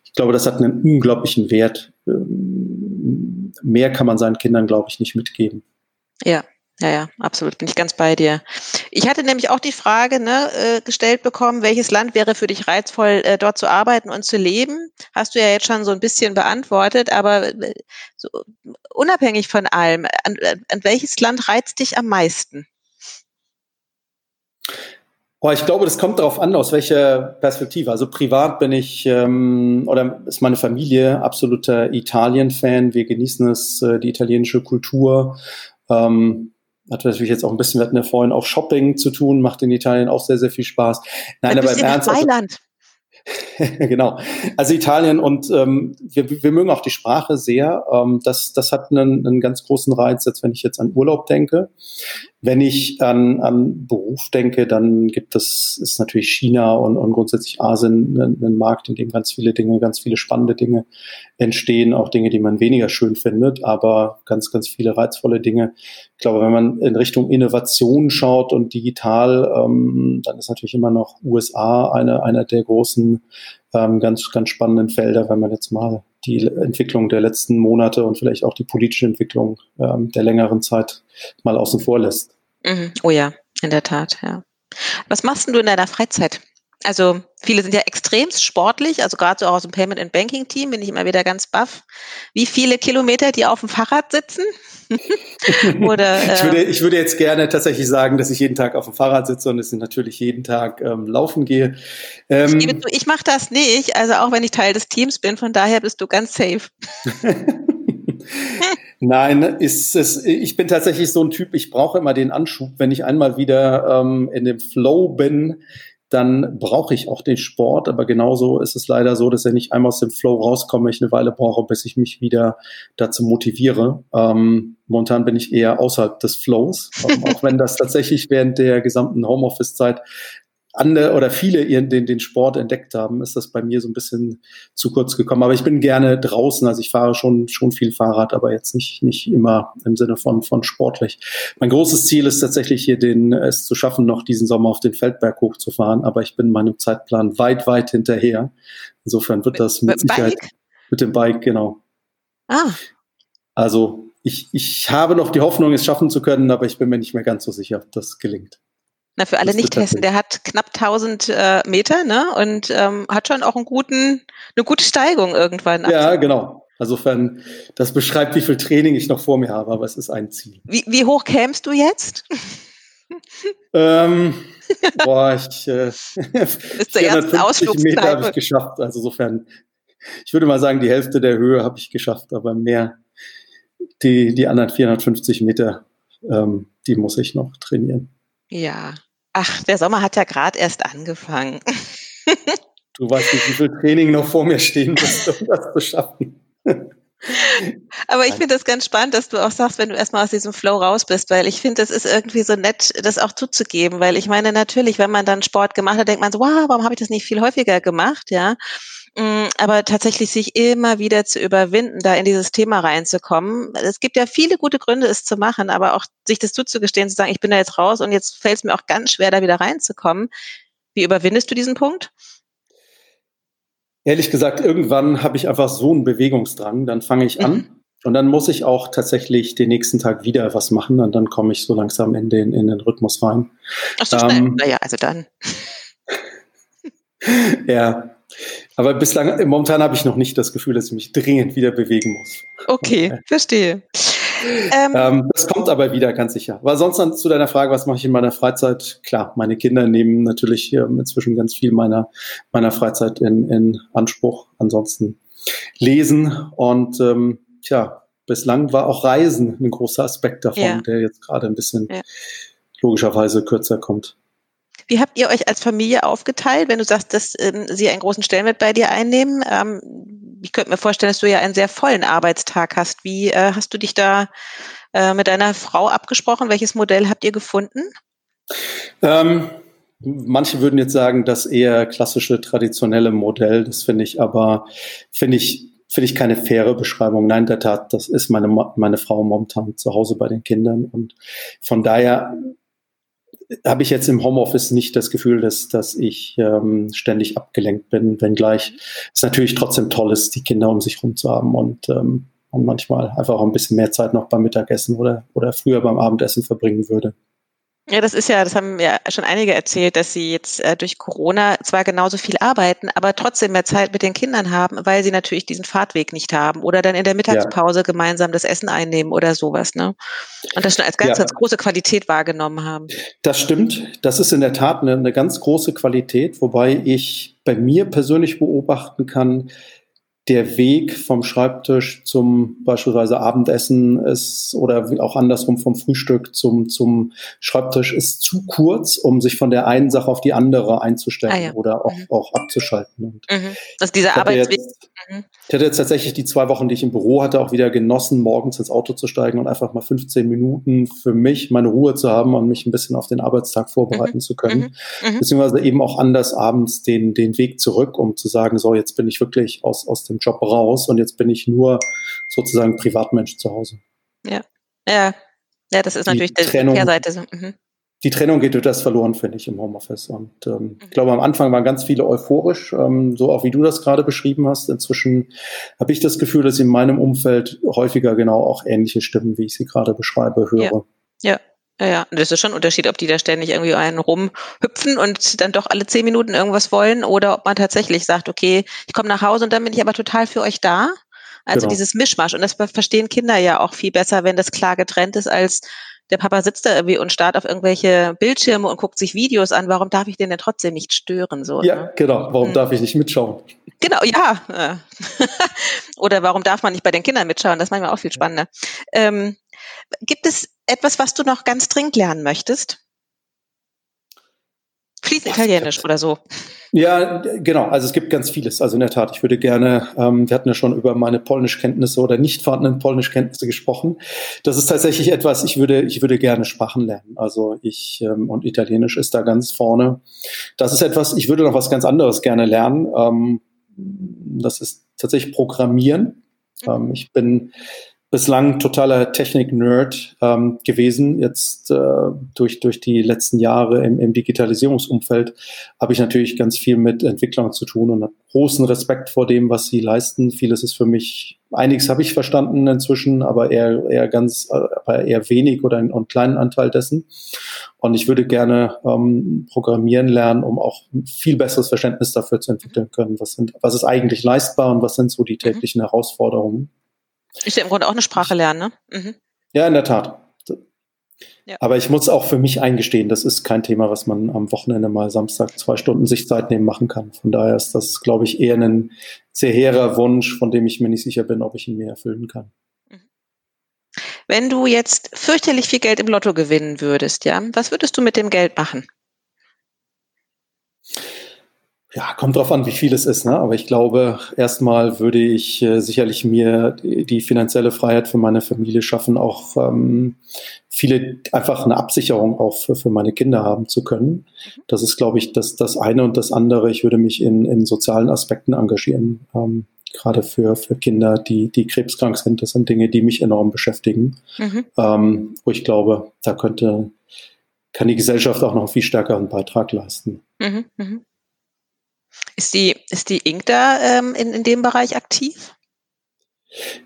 Ich glaube, das hat einen unglaublichen Wert. Ähm, mehr kann man seinen Kindern, glaube ich, nicht mitgeben. Ja, ja, ja, absolut, bin ich ganz bei dir. Ich hatte nämlich auch die Frage ne, äh, gestellt bekommen, welches Land wäre für dich reizvoll, äh, dort zu arbeiten und zu leben? Hast du ja jetzt schon so ein bisschen beantwortet, aber äh, so, unabhängig von allem, an, an welches Land reizt dich am meisten? Oh, ich glaube, das kommt darauf an, aus welcher Perspektive. Also privat bin ich ähm, oder ist meine Familie absoluter Italien-Fan. Wir genießen es, äh, die italienische Kultur. Ähm, hat natürlich jetzt auch ein bisschen, wir hatten ja vorhin auch Shopping zu tun, macht in Italien auch sehr, sehr viel Spaß. Nein, aber im Ernst. Also, [LAUGHS] genau. Also Italien und ähm, wir, wir mögen auch die Sprache sehr. Ähm, das, das hat einen, einen ganz großen Reiz, als wenn ich jetzt an Urlaub denke. Wenn ich an, an Beruf denke, dann gibt es ist natürlich China und, und grundsätzlich Asien ein, ein Markt, in dem ganz viele Dinge, ganz viele spannende Dinge entstehen, auch Dinge, die man weniger schön findet, aber ganz, ganz viele reizvolle Dinge. Ich glaube, wenn man in Richtung Innovation schaut und digital, ähm, dann ist natürlich immer noch USA eine, einer der großen, ähm, ganz, ganz spannenden Felder, wenn man jetzt mal die Entwicklung der letzten Monate und vielleicht auch die politische Entwicklung ähm, der längeren Zeit mal außen vor lässt. Mhm. Oh ja, in der Tat, ja. Was machst du in deiner Freizeit? Also viele sind ja extremst sportlich, also gerade so auch aus dem Payment and Banking Team bin ich immer wieder ganz baff. Wie viele Kilometer die auf dem Fahrrad sitzen? [LAUGHS] Oder, äh, ich, würde, ich würde jetzt gerne tatsächlich sagen, dass ich jeden Tag auf dem Fahrrad sitze und es natürlich jeden Tag ähm, laufen gehe. Ähm, ich, ich mache das nicht, also auch wenn ich Teil des Teams bin, von daher bist du ganz safe. [LAUGHS] Nein, ist es, ich bin tatsächlich so ein Typ, ich brauche immer den Anschub, wenn ich einmal wieder ähm, in dem Flow bin, dann brauche ich auch den Sport. Aber genauso ist es leider so, dass ich einmal aus dem Flow rauskomme, ich eine Weile brauche, bis ich mich wieder dazu motiviere. Ähm, momentan bin ich eher außerhalb des Flows, ähm, auch wenn das tatsächlich während der gesamten Homeoffice-Zeit andere oder viele ihren, den, den Sport entdeckt haben, ist das bei mir so ein bisschen zu kurz gekommen. Aber ich bin gerne draußen, also ich fahre schon, schon viel Fahrrad, aber jetzt nicht, nicht immer im Sinne von, von sportlich. Mein großes Ziel ist tatsächlich hier den, es zu schaffen, noch diesen Sommer auf den Feldberg hochzufahren, aber ich bin meinem Zeitplan weit, weit hinterher. Insofern wird das mit, mit Sicherheit Bike? mit dem Bike, genau. Ah. Also ich, ich habe noch die Hoffnung, es schaffen zu können, aber ich bin mir nicht mehr ganz so sicher, ob das gelingt. Na, für alle Nicht-Hessen, der hat knapp 1000 äh, Meter ne? und ähm, hat schon auch einen guten, eine gute Steigung irgendwann. Ja, genau. Insofern, das beschreibt, wie viel Training ich noch vor mir habe, aber es ist ein Ziel. Wie, wie hoch kämst du jetzt? [LAUGHS] ähm, boah, ich äh, [LAUGHS] 450 Meter habe ich geschafft. Also insofern, ich würde mal sagen, die Hälfte der Höhe habe ich geschafft, aber mehr, die, die anderen 450 Meter, ähm, die muss ich noch trainieren. Ja, Ach, der Sommer hat ja gerade erst angefangen. [LAUGHS] du weißt nicht, wie viel Training noch vor mir stehen muss, um das zu schaffen. Aber ich finde das ganz spannend, dass du auch sagst, wenn du erstmal aus diesem Flow raus bist, weil ich finde, das ist irgendwie so nett, das auch zuzugeben, weil ich meine, natürlich, wenn man dann Sport gemacht hat, denkt man so, wow, warum habe ich das nicht viel häufiger gemacht, ja? Mm, aber tatsächlich sich immer wieder zu überwinden, da in dieses Thema reinzukommen. Es gibt ja viele gute Gründe, es zu machen, aber auch sich das zuzugestehen, zu sagen, ich bin da jetzt raus und jetzt fällt es mir auch ganz schwer, da wieder reinzukommen. Wie überwindest du diesen Punkt? Ehrlich gesagt, irgendwann habe ich einfach so einen Bewegungsdrang, dann fange ich an. Mhm. Und dann muss ich auch tatsächlich den nächsten Tag wieder was machen und dann komme ich so langsam in den, in den Rhythmus rein. Ach so schnell. Ähm, naja, also dann. [LAUGHS] ja, aber bislang, momentan habe ich noch nicht das Gefühl, dass ich mich dringend wieder bewegen muss. Okay, [LAUGHS] verstehe. Ähm, ähm, das kommt aber wieder, ganz sicher. Aber sonst dann zu deiner Frage, was mache ich in meiner Freizeit? Klar, meine Kinder nehmen natürlich inzwischen ganz viel meiner, meiner Freizeit in, in Anspruch. Ansonsten lesen und ähm, tja, bislang war auch Reisen ein großer Aspekt davon, ja. der jetzt gerade ein bisschen ja. logischerweise kürzer kommt. Wie habt ihr euch als Familie aufgeteilt, wenn du sagst, dass ähm, sie einen großen Stellenwert bei dir einnehmen? Ähm, ich könnte mir vorstellen, dass du ja einen sehr vollen Arbeitstag hast. Wie äh, hast du dich da äh, mit deiner Frau abgesprochen? Welches Modell habt ihr gefunden? Ähm, manche würden jetzt sagen, das eher klassische, traditionelle Modell. Das finde ich aber, finde ich finde ich keine faire Beschreibung. Nein, der Tat, das ist meine, meine Frau momentan zu Hause bei den Kindern. Und von daher habe ich jetzt im Homeoffice nicht das Gefühl, dass, dass ich ähm, ständig abgelenkt bin, wenngleich es natürlich trotzdem toll ist, die Kinder um sich herum zu haben und, ähm, und manchmal einfach auch ein bisschen mehr Zeit noch beim Mittagessen oder, oder früher beim Abendessen verbringen würde. Ja, das ist ja, das haben ja schon einige erzählt, dass sie jetzt äh, durch Corona zwar genauso viel arbeiten, aber trotzdem mehr Zeit mit den Kindern haben, weil sie natürlich diesen Fahrtweg nicht haben oder dann in der Mittagspause ja. gemeinsam das Essen einnehmen oder sowas, ne? Und das schon als ganz, ja. ganz große Qualität wahrgenommen haben. Das stimmt. Das ist in der Tat eine, eine ganz große Qualität, wobei ich bei mir persönlich beobachten kann, der Weg vom Schreibtisch zum beispielsweise Abendessen ist oder auch andersrum vom Frühstück zum, zum Schreibtisch ist zu kurz, um sich von der einen Sache auf die andere einzustellen ah, ja. oder auch, mhm. auch abzuschalten. Und mhm. Also dieser Arbeitsweg. Jetzt, mhm. Ich hatte jetzt tatsächlich die zwei Wochen, die ich im Büro hatte, auch wieder genossen, morgens ins Auto zu steigen und einfach mal 15 Minuten für mich meine Ruhe zu haben und mich ein bisschen auf den Arbeitstag vorbereiten mhm. zu können. Mhm. Beziehungsweise eben auch anders abends den, den Weg zurück, um zu sagen, so, jetzt bin ich wirklich aus, aus dem Job raus und jetzt bin ich nur sozusagen Privatmensch zu Hause. Ja, ja, ja, das ist die natürlich Trennung, die Kehrseite. Mhm. Die Trennung geht durch das verloren, finde ich, im Homeoffice. Und ähm, mhm. ich glaube, am Anfang waren ganz viele euphorisch, ähm, so auch wie du das gerade beschrieben hast. Inzwischen habe ich das Gefühl, dass in meinem Umfeld häufiger genau auch ähnliche Stimmen, wie ich sie gerade beschreibe, höre. Ja. ja. Ja, ja, das ist schon ein Unterschied, ob die da ständig irgendwie einen rumhüpfen und dann doch alle zehn Minuten irgendwas wollen oder ob man tatsächlich sagt, okay, ich komme nach Hause und dann bin ich aber total für euch da. Also genau. dieses Mischmasch. Und das verstehen Kinder ja auch viel besser, wenn das klar getrennt ist, als der Papa sitzt da irgendwie und starrt auf irgendwelche Bildschirme und guckt sich Videos an. Warum darf ich den denn trotzdem nicht stören? So, ja, ne? genau. Warum hm. darf ich nicht mitschauen? Genau, ja. [LAUGHS] Oder warum darf man nicht bei den Kindern mitschauen? Das ist manchmal auch viel spannender. Ähm, gibt es etwas, was du noch ganz dringend lernen möchtest? Fließend Italienisch oder so. Ja, genau. Also es gibt ganz vieles. Also in der Tat, ich würde gerne, ähm, wir hatten ja schon über meine Polnischkenntnisse oder nicht vorhandenen Polnischkenntnisse gesprochen. Das ist tatsächlich etwas, ich würde, ich würde gerne Sprachen lernen. Also ich, ähm, und Italienisch ist da ganz vorne. Das ist etwas, ich würde noch was ganz anderes gerne lernen. Ähm, das ist tatsächlich Programmieren. Mhm. Ähm, ich bin bislang totaler Technik-Nerd ähm, gewesen. Jetzt äh, durch, durch die letzten Jahre im, im Digitalisierungsumfeld habe ich natürlich ganz viel mit Entwicklern zu tun und habe großen Respekt vor dem, was sie leisten. Vieles ist für mich, einiges habe ich verstanden inzwischen, aber eher, eher ganz, aber eher wenig oder einen, einen kleinen Anteil dessen. Und ich würde gerne ähm, programmieren lernen, um auch ein viel besseres Verständnis dafür zu entwickeln können. Was sind, was ist eigentlich leistbar und was sind so die mhm. täglichen Herausforderungen? Ist ja im Grunde auch eine Sprache lernen, ne? Mhm. Ja, in der Tat. Ja. Aber ich muss auch für mich eingestehen, das ist kein Thema, was man am Wochenende mal Samstag zwei Stunden sich Zeit nehmen machen kann. Von daher ist das, glaube ich, eher ein sehr hehrer Wunsch, von dem ich mir nicht sicher bin, ob ich ihn mir erfüllen kann. Mhm. Wenn du jetzt fürchterlich viel Geld im Lotto gewinnen würdest, ja, was würdest du mit dem Geld machen? Ja, kommt drauf an, wie viel es ist. Ne? Aber ich glaube, erstmal würde ich äh, sicherlich mir die, die, finanzielle Freiheit für meine Familie schaffen, auch ähm, viele einfach eine Absicherung auch für, für meine Kinder haben zu können. Das ist, glaube ich, das, das eine und das andere. Ich würde mich in, in sozialen Aspekten engagieren. Ähm, gerade für, für Kinder, die, die krebskrank sind. Das sind Dinge, die mich enorm beschäftigen. Mhm. Ähm, wo ich glaube, da könnte, kann die Gesellschaft auch noch einen viel stärkeren Beitrag leisten. Mhm, mh. Ist die, ist die Inc. da ähm, in, in dem Bereich aktiv?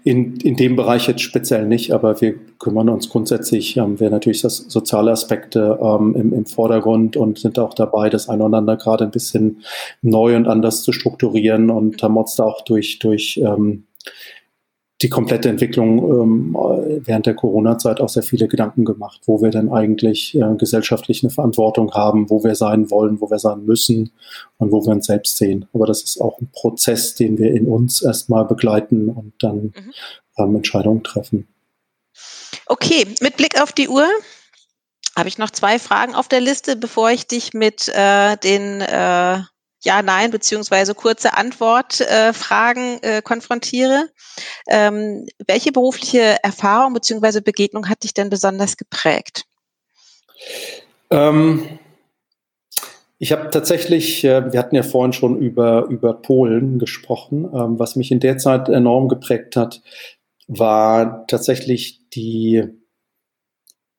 In, in dem Bereich jetzt speziell nicht, aber wir kümmern uns grundsätzlich, haben wir natürlich das soziale Aspekte ähm, im, im Vordergrund und sind auch dabei, das einander gerade ein bisschen neu und anders zu strukturieren und haben uns da auch durch, durch ähm, die komplette Entwicklung ähm, während der Corona-Zeit auch sehr viele Gedanken gemacht, wo wir denn eigentlich äh, gesellschaftlich eine Verantwortung haben, wo wir sein wollen, wo wir sein müssen und wo wir uns selbst sehen. Aber das ist auch ein Prozess, den wir in uns erstmal begleiten und dann mhm. ähm, Entscheidungen treffen. Okay, mit Blick auf die Uhr habe ich noch zwei Fragen auf der Liste, bevor ich dich mit äh, den äh, ja, Nein beziehungsweise kurze Antwortfragen äh, äh, konfrontiere. Ähm, welche berufliche Erfahrung beziehungsweise Begegnung hat dich denn besonders geprägt? Ähm, Ich habe tatsächlich, äh, wir hatten ja vorhin schon über, über Polen gesprochen. Ähm, was mich in der Zeit enorm geprägt hat, war tatsächlich die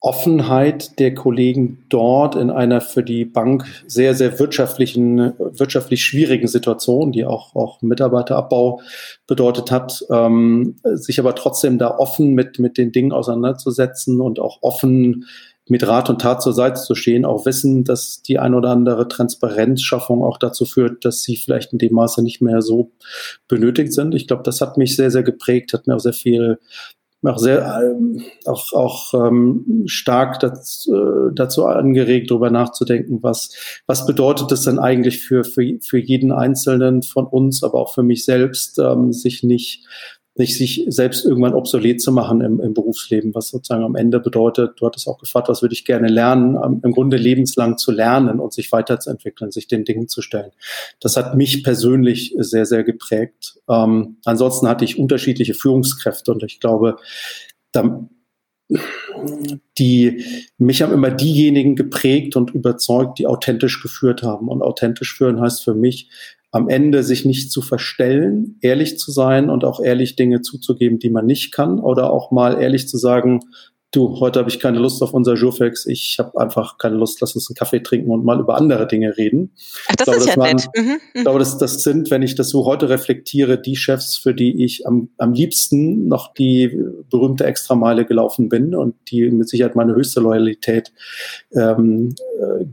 Offenheit der Kollegen dort in einer für die Bank sehr, sehr wirtschaftlichen, wirtschaftlich schwierigen Situation, die auch, auch Mitarbeiterabbau bedeutet hat, ähm, sich aber trotzdem da offen mit, mit den Dingen auseinanderzusetzen und auch offen mit Rat und Tat zur Seite zu stehen, auch wissen, dass die ein oder andere Transparenzschaffung auch dazu führt, dass sie vielleicht in dem Maße nicht mehr so benötigt sind. Ich glaube, das hat mich sehr, sehr geprägt, hat mir auch sehr viel auch sehr ähm, auch, auch ähm, stark dazu, äh, dazu angeregt, darüber nachzudenken, was, was bedeutet es denn eigentlich für, für, für jeden Einzelnen von uns, aber auch für mich selbst, ähm, sich nicht nicht sich selbst irgendwann obsolet zu machen im, im Berufsleben, was sozusagen am Ende bedeutet, du hattest auch gefragt, was würde ich gerne lernen, ähm, im Grunde lebenslang zu lernen und sich weiterzuentwickeln, sich den Dingen zu stellen. Das hat mich persönlich sehr, sehr geprägt. Ähm, ansonsten hatte ich unterschiedliche Führungskräfte und ich glaube, da, die mich haben immer diejenigen geprägt und überzeugt, die authentisch geführt haben. Und authentisch führen heißt für mich, am Ende sich nicht zu verstellen, ehrlich zu sein und auch ehrlich Dinge zuzugeben, die man nicht kann oder auch mal ehrlich zu sagen, du, heute habe ich keine Lust auf unser Jurfex, ich habe einfach keine Lust, lass uns einen Kaffee trinken und mal über andere Dinge reden. Ach, das glaube, ist das ja waren, nett. Mhm, mhm, ich glaube, das, das sind, wenn ich das so heute reflektiere, die Chefs, für die ich am, am liebsten noch die berühmte Extrameile gelaufen bin und die mit Sicherheit meine höchste Loyalität ähm, äh,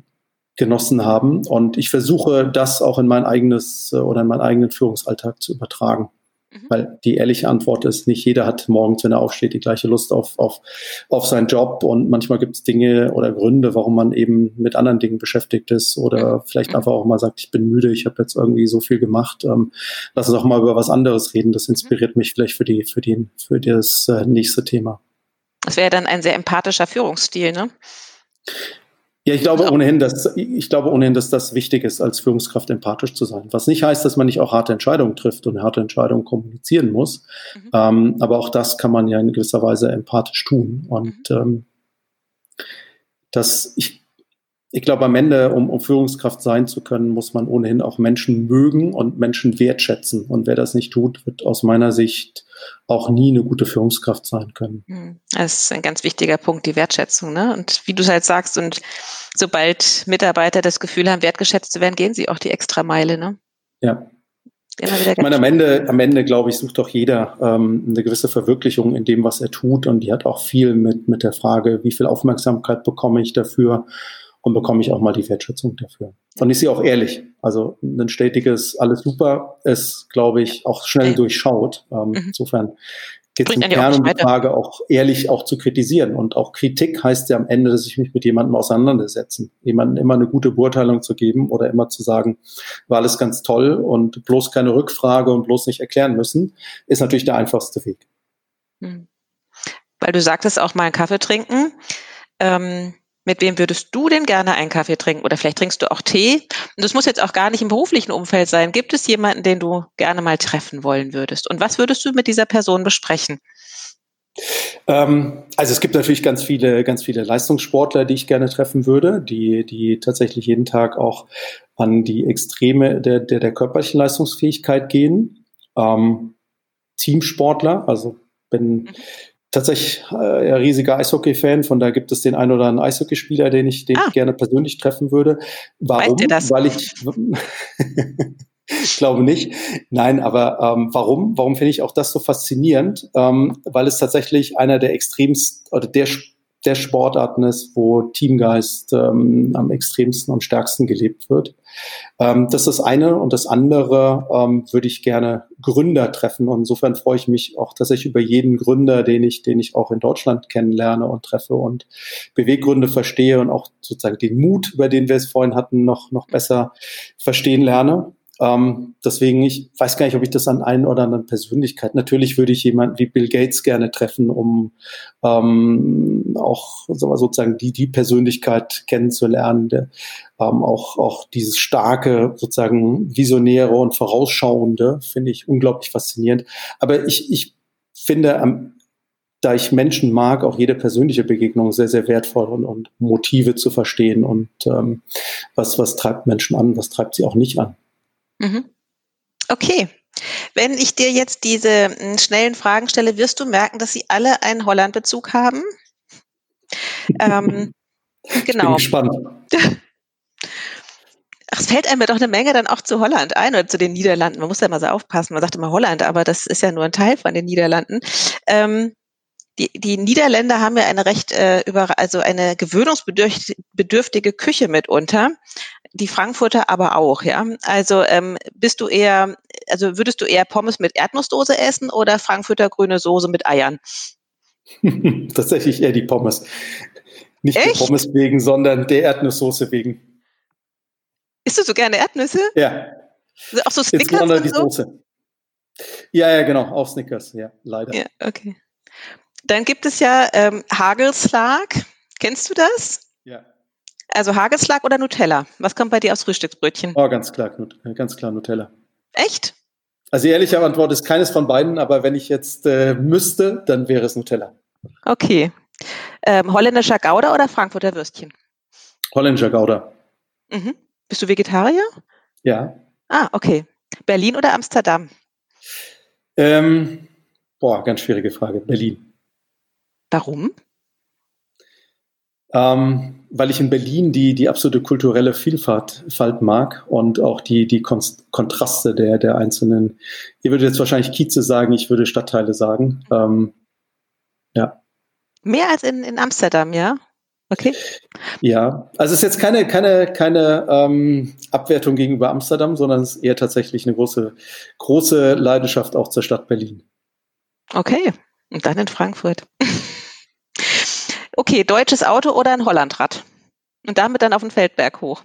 genossen haben. Und ich versuche das auch in mein eigenes äh, oder in meinen eigenen Führungsalltag zu übertragen. Mhm. Weil die ehrliche Antwort ist, nicht jeder hat morgens, wenn er aufsteht, die gleiche Lust auf, auf, auf seinen Job. Und manchmal gibt es Dinge oder Gründe, warum man eben mit anderen Dingen beschäftigt ist oder mhm. vielleicht einfach auch mal sagt, ich bin müde, ich habe jetzt irgendwie so viel gemacht. Ähm, lass uns auch mal über was anderes reden. Das inspiriert mich vielleicht für die, für die, für das äh, nächste Thema. Das wäre dann ein sehr empathischer Führungsstil, ne? Ja, ich glaube ohnehin, dass ich glaube ohnehin, dass das wichtig ist, als Führungskraft empathisch zu sein. Was nicht heißt, dass man nicht auch harte Entscheidungen trifft und harte Entscheidungen kommunizieren muss. Mhm. Ähm, aber auch das kann man ja in gewisser Weise empathisch tun. Und mhm. ähm, das, ich, ich glaube, am Ende, um, um Führungskraft sein zu können, muss man ohnehin auch Menschen mögen und Menschen wertschätzen. Und wer das nicht tut, wird aus meiner Sicht auch nie eine gute Führungskraft sein können. Hm, das ist ein ganz wichtiger Punkt, die Wertschätzung. Ne? Und wie du es halt sagst, und sobald Mitarbeiter das Gefühl haben, wertgeschätzt zu werden, gehen sie auch die extra Meile. Ne? Ja. ich meine, am Ende, am Ende, glaube ich, sucht doch jeder ähm, eine gewisse Verwirklichung in dem, was er tut. Und die hat auch viel mit, mit der Frage, wie viel Aufmerksamkeit bekomme ich dafür und bekomme ich auch mal die Wertschätzung dafür. Und ich sehe auch ehrlich. Also ein stetiges alles super ist, glaube ich, auch schnell durchschaut. Ähm, mhm. Insofern geht es im Kern um die Frage, auch ehrlich auch zu kritisieren. Und auch Kritik heißt ja am Ende, dass ich mich mit jemandem auseinandersetzen. Jemandem immer eine gute Beurteilung zu geben oder immer zu sagen, war alles ganz toll und bloß keine Rückfrage und bloß nicht erklären müssen, ist natürlich der einfachste Weg. Mhm. Weil du sagtest auch mal einen Kaffee trinken. Ähm mit wem würdest du denn gerne einen Kaffee trinken? Oder vielleicht trinkst du auch Tee? Und das muss jetzt auch gar nicht im beruflichen Umfeld sein. Gibt es jemanden, den du gerne mal treffen wollen würdest? Und was würdest du mit dieser Person besprechen? Ähm, also es gibt natürlich ganz viele, ganz viele Leistungssportler, die ich gerne treffen würde, die, die tatsächlich jeden Tag auch an die Extreme der, der, der körperlichen Leistungsfähigkeit gehen. Ähm, Teamsportler, also bin, mhm tatsächlich äh, riesiger Eishockey-Fan, von da gibt es den einen oder anderen Eishockeyspieler, den ich, den ah. ich gerne persönlich treffen würde. Warum? Weil ich ich [LAUGHS] glaube nicht. Nein, aber ähm, warum? Warum finde ich auch das so faszinierend? Ähm, weil es tatsächlich einer der extremst oder der der Sportarten ist, wo Teamgeist ähm, am extremsten, am stärksten gelebt wird. Ähm, das ist das eine. Und das andere ähm, würde ich gerne Gründer treffen. Und insofern freue ich mich auch tatsächlich über jeden Gründer, den ich, den ich auch in Deutschland kennenlerne und treffe und Beweggründe verstehe und auch sozusagen den Mut, über den wir es vorhin hatten, noch, noch besser verstehen lerne. Ähm, deswegen, ich weiß gar nicht, ob ich das an einen oder anderen Persönlichkeit. Natürlich würde ich jemanden wie Bill Gates gerne treffen, um ähm, auch sozusagen die, die Persönlichkeit kennenzulernen, der, ähm, auch, auch dieses starke, sozusagen visionäre und vorausschauende, finde ich unglaublich faszinierend. Aber ich, ich finde, am da ich Menschen mag, auch jede persönliche Begegnung sehr, sehr wertvoll und, und Motive zu verstehen und ähm, was, was treibt Menschen an, was treibt sie auch nicht an. Mhm. Okay. Wenn ich dir jetzt diese hm, schnellen Fragen stelle, wirst du merken, dass sie alle einen Holland-Bezug haben? ähm, genau. Ich bin genau. gespannt. [LAUGHS] Ach, es fällt einem ja doch eine Menge dann auch zu Holland ein oder zu den Niederlanden. Man muss ja mal so aufpassen. Man sagt immer Holland, aber das ist ja nur ein Teil von den Niederlanden. Ähm, die, die Niederländer haben ja eine recht äh, über, also eine gewöhnungsbedürftige Küche mitunter. Die Frankfurter aber auch, ja. Also ähm, bist du eher, also würdest du eher Pommes mit Erdnussdose essen oder Frankfurter grüne Soße mit Eiern? [LAUGHS] Tatsächlich eher die Pommes. Nicht Echt? der Pommes wegen, sondern der Erdnusssoße wegen. Isst du so gerne Erdnüsse? Ja. Also auch so Snickers und die so? Soße. Ja, ja, genau, auch Snickers, ja, leider. Ja, okay. Dann gibt es ja ähm, Hagelslag. Kennst du das? Ja. Also Hagelslag oder Nutella? Was kommt bei dir aufs Frühstücksbrötchen? Oh, ganz klar, ganz klar Nutella. Echt? Also die ehrliche Antwort ist keines von beiden, aber wenn ich jetzt äh, müsste, dann wäre es Nutella. Okay. Ähm, holländischer Gouda oder Frankfurter Würstchen? Holländischer Gouda. Mhm. Bist du Vegetarier? Ja. Ah, okay. Berlin oder Amsterdam? Ähm, boah, ganz schwierige Frage. Berlin. Warum? Ähm, weil ich in Berlin die, die absolute kulturelle Vielfalt Falt mag und auch die, die Kontraste der, der einzelnen, ihr würdet jetzt wahrscheinlich Kieze sagen, ich würde Stadtteile sagen. Ähm, ja. Mehr als in, in Amsterdam, ja? Okay. Ja, also es ist jetzt keine, keine, keine ähm, Abwertung gegenüber Amsterdam, sondern es ist eher tatsächlich eine große, große Leidenschaft auch zur Stadt Berlin. Okay, und dann in Frankfurt. [LAUGHS] Okay, deutsches Auto oder ein Hollandrad? Und damit dann auf den Feldberg hoch.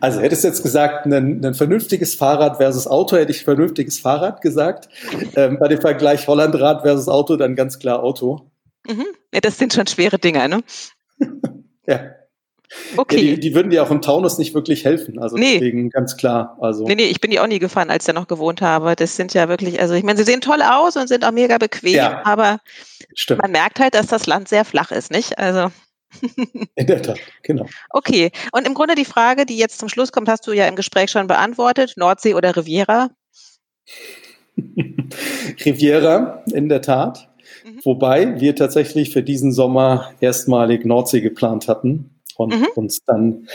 Also hättest du jetzt gesagt, ein, ein, vernünftiges Fahrrad versus Auto, hätte ich vernünftiges Fahrrad gesagt. Ähm, bei dem Vergleich Hollandrad versus Auto dann ganz klar Auto. Mhm. Ja, das sind schon schwere Dinger, ne? [LAUGHS] ja. Okay. Ja, die, die, würden dir auch im Taunus nicht wirklich helfen. Also nee. deswegen ganz klar. Also. Nee, nee, ich bin die auch nie gefahren, als ich da noch gewohnt habe. Das sind ja wirklich, also ich meine, sie sehen toll aus und sind auch mega bequem, ja. aber Stimmt. man merkt halt, dass das Land sehr flach ist, nicht? Also. [LAUGHS] In der Tat, genau. Okay. Und im Grunde die Frage, die jetzt zum Schluss kommt, hast du ja im Gespräch schon beantwortet. Nordsee oder Riviera? [LAUGHS] Riviera, in der Tat. Mhm. Wobei wir tatsächlich für diesen Sommer erstmalig Nordsee geplant hatten und mhm. uns dann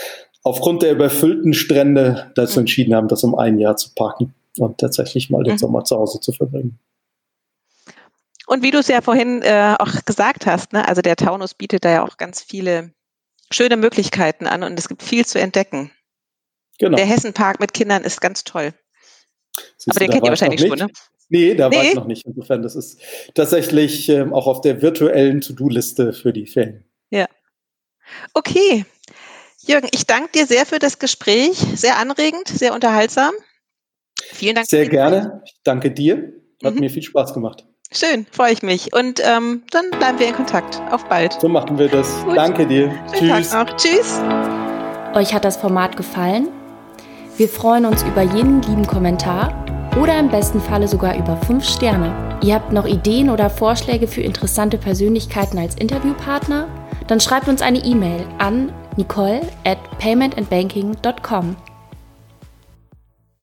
aufgrund der überfüllten Strände dazu mhm. entschieden haben, das um ein Jahr zu parken und tatsächlich mal den mhm. Sommer zu Hause zu verbringen. Und wie du es ja vorhin äh, auch gesagt hast, ne, also der Taunus bietet da ja auch ganz viele schöne Möglichkeiten an und es gibt viel zu entdecken. Genau. Der Hessenpark mit Kindern ist ganz toll. Siehst Aber den kennt ihr wahrscheinlich schon, ne? Nee, da nee. war ich noch nicht. Insofern, das ist tatsächlich ähm, auch auf der virtuellen To-Do-Liste für die Ferien. Okay. Jürgen, ich danke dir sehr für das Gespräch. Sehr anregend, sehr unterhaltsam. Vielen Dank. Sehr gerne. Ich danke dir. Hat mhm. mir viel Spaß gemacht. Schön, freue ich mich. Und ähm, dann bleiben wir in Kontakt. Auf bald. So machen wir das. Gut. Danke dir. Schönen Tschüss. Tag noch. Tschüss. Euch hat das Format gefallen? Wir freuen uns über jeden lieben Kommentar oder im besten Falle sogar über 5 Sterne. Ihr habt noch Ideen oder Vorschläge für interessante Persönlichkeiten als Interviewpartner? Dann schreibt uns eine E-Mail an nicole at paymentandbanking.com.